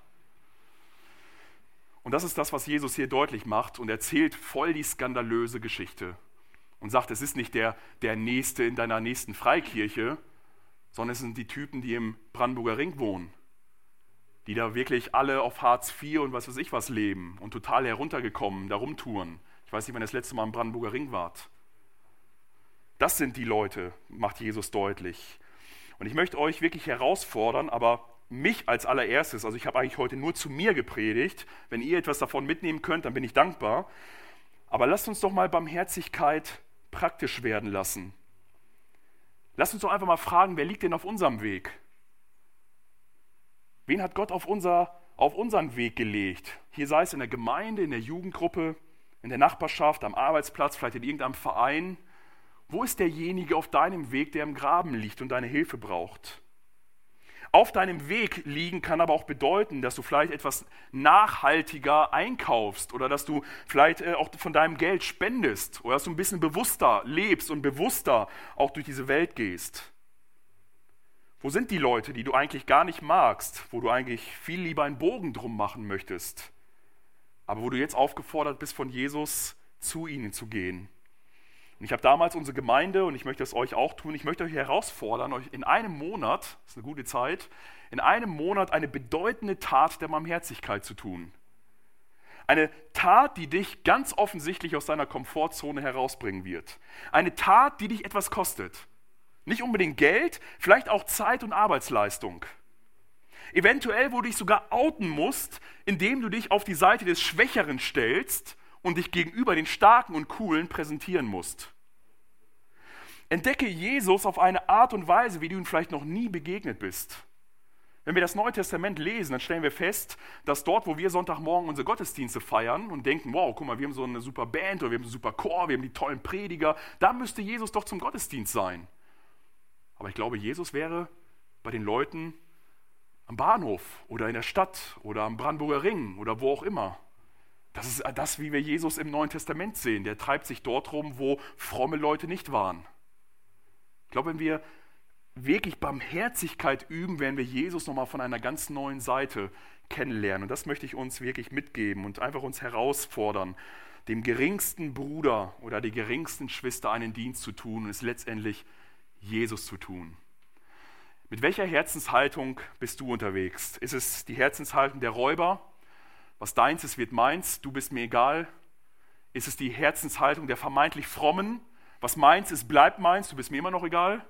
A: Und das ist das, was Jesus hier deutlich macht und erzählt voll die skandalöse Geschichte und sagt, es ist nicht der, der Nächste in deiner nächsten Freikirche, sondern es sind die Typen, die im Brandenburger Ring wohnen, die da wirklich alle auf Hartz IV und was weiß ich was leben und total heruntergekommen, da rumtouren. Ich weiß nicht, wann ihr das letzte Mal im Brandenburger Ring wart. Das sind die Leute, macht Jesus deutlich. Und ich möchte euch wirklich herausfordern, aber mich als allererstes, also ich habe eigentlich heute nur zu mir gepredigt, wenn ihr etwas davon mitnehmen könnt, dann bin ich dankbar. Aber lasst uns doch mal Barmherzigkeit praktisch werden lassen. Lass uns doch einfach mal fragen, wer liegt denn auf unserem Weg? Wen hat Gott auf, unser, auf unseren Weg gelegt? Hier sei es in der Gemeinde, in der Jugendgruppe, in der Nachbarschaft, am Arbeitsplatz, vielleicht in irgendeinem Verein. Wo ist derjenige auf deinem Weg, der im Graben liegt und deine Hilfe braucht? auf deinem Weg liegen kann aber auch bedeuten, dass du vielleicht etwas nachhaltiger einkaufst oder dass du vielleicht äh, auch von deinem Geld spendest oder dass du ein bisschen bewusster lebst und bewusster auch durch diese Welt gehst. Wo sind die Leute, die du eigentlich gar nicht magst, wo du eigentlich viel lieber einen Bogen drum machen möchtest, aber wo du jetzt aufgefordert bist, von Jesus zu ihnen zu gehen? Und ich habe damals unsere Gemeinde, und ich möchte es euch auch tun, ich möchte euch herausfordern, euch in einem Monat, das ist eine gute Zeit, in einem Monat eine bedeutende Tat der Barmherzigkeit zu tun. Eine Tat, die dich ganz offensichtlich aus deiner Komfortzone herausbringen wird. Eine Tat, die dich etwas kostet. Nicht unbedingt Geld, vielleicht auch Zeit und Arbeitsleistung. Eventuell, wo du dich sogar outen musst, indem du dich auf die Seite des Schwächeren stellst und dich gegenüber den Starken und Coolen präsentieren musst. Entdecke Jesus auf eine Art und Weise, wie du ihm vielleicht noch nie begegnet bist. Wenn wir das Neue Testament lesen, dann stellen wir fest, dass dort, wo wir Sonntagmorgen unsere Gottesdienste feiern und denken, wow, guck mal, wir haben so eine super Band oder wir haben einen super Chor, wir haben die tollen Prediger, da müsste Jesus doch zum Gottesdienst sein. Aber ich glaube, Jesus wäre bei den Leuten am Bahnhof oder in der Stadt oder am Brandenburger Ring oder wo auch immer. Das ist das, wie wir Jesus im Neuen Testament sehen. Der treibt sich dort rum, wo fromme Leute nicht waren. Ich glaube, wenn wir wirklich Barmherzigkeit üben, werden wir Jesus nochmal von einer ganz neuen Seite kennenlernen. Und das möchte ich uns wirklich mitgeben und einfach uns herausfordern, dem geringsten Bruder oder der geringsten Schwester einen Dienst zu tun und es letztendlich Jesus zu tun. Mit welcher Herzenshaltung bist du unterwegs? Ist es die Herzenshaltung der Räuber? Was deins ist, wird meins, du bist mir egal. Ist es die Herzenshaltung der vermeintlich Frommen? Was meins ist, bleibt meins, du bist mir immer noch egal?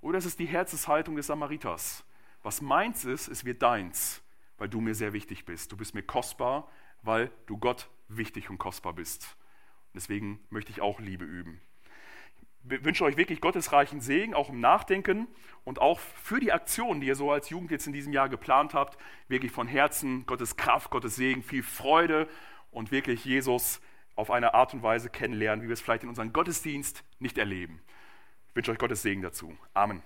A: Oder ist es die Herzenshaltung des Samariters? Was meins ist, es wird deins, weil du mir sehr wichtig bist. Du bist mir kostbar, weil du Gott wichtig und kostbar bist. Deswegen möchte ich auch Liebe üben. Ich wünsche euch wirklich gottesreichen Segen, auch im Nachdenken und auch für die Aktionen, die ihr so als Jugend jetzt in diesem Jahr geplant habt. Wirklich von Herzen Gottes Kraft, Gottes Segen, viel Freude und wirklich Jesus auf eine Art und Weise kennenlernen, wie wir es vielleicht in unserem Gottesdienst nicht erleben. Ich wünsche euch Gottes Segen dazu. Amen.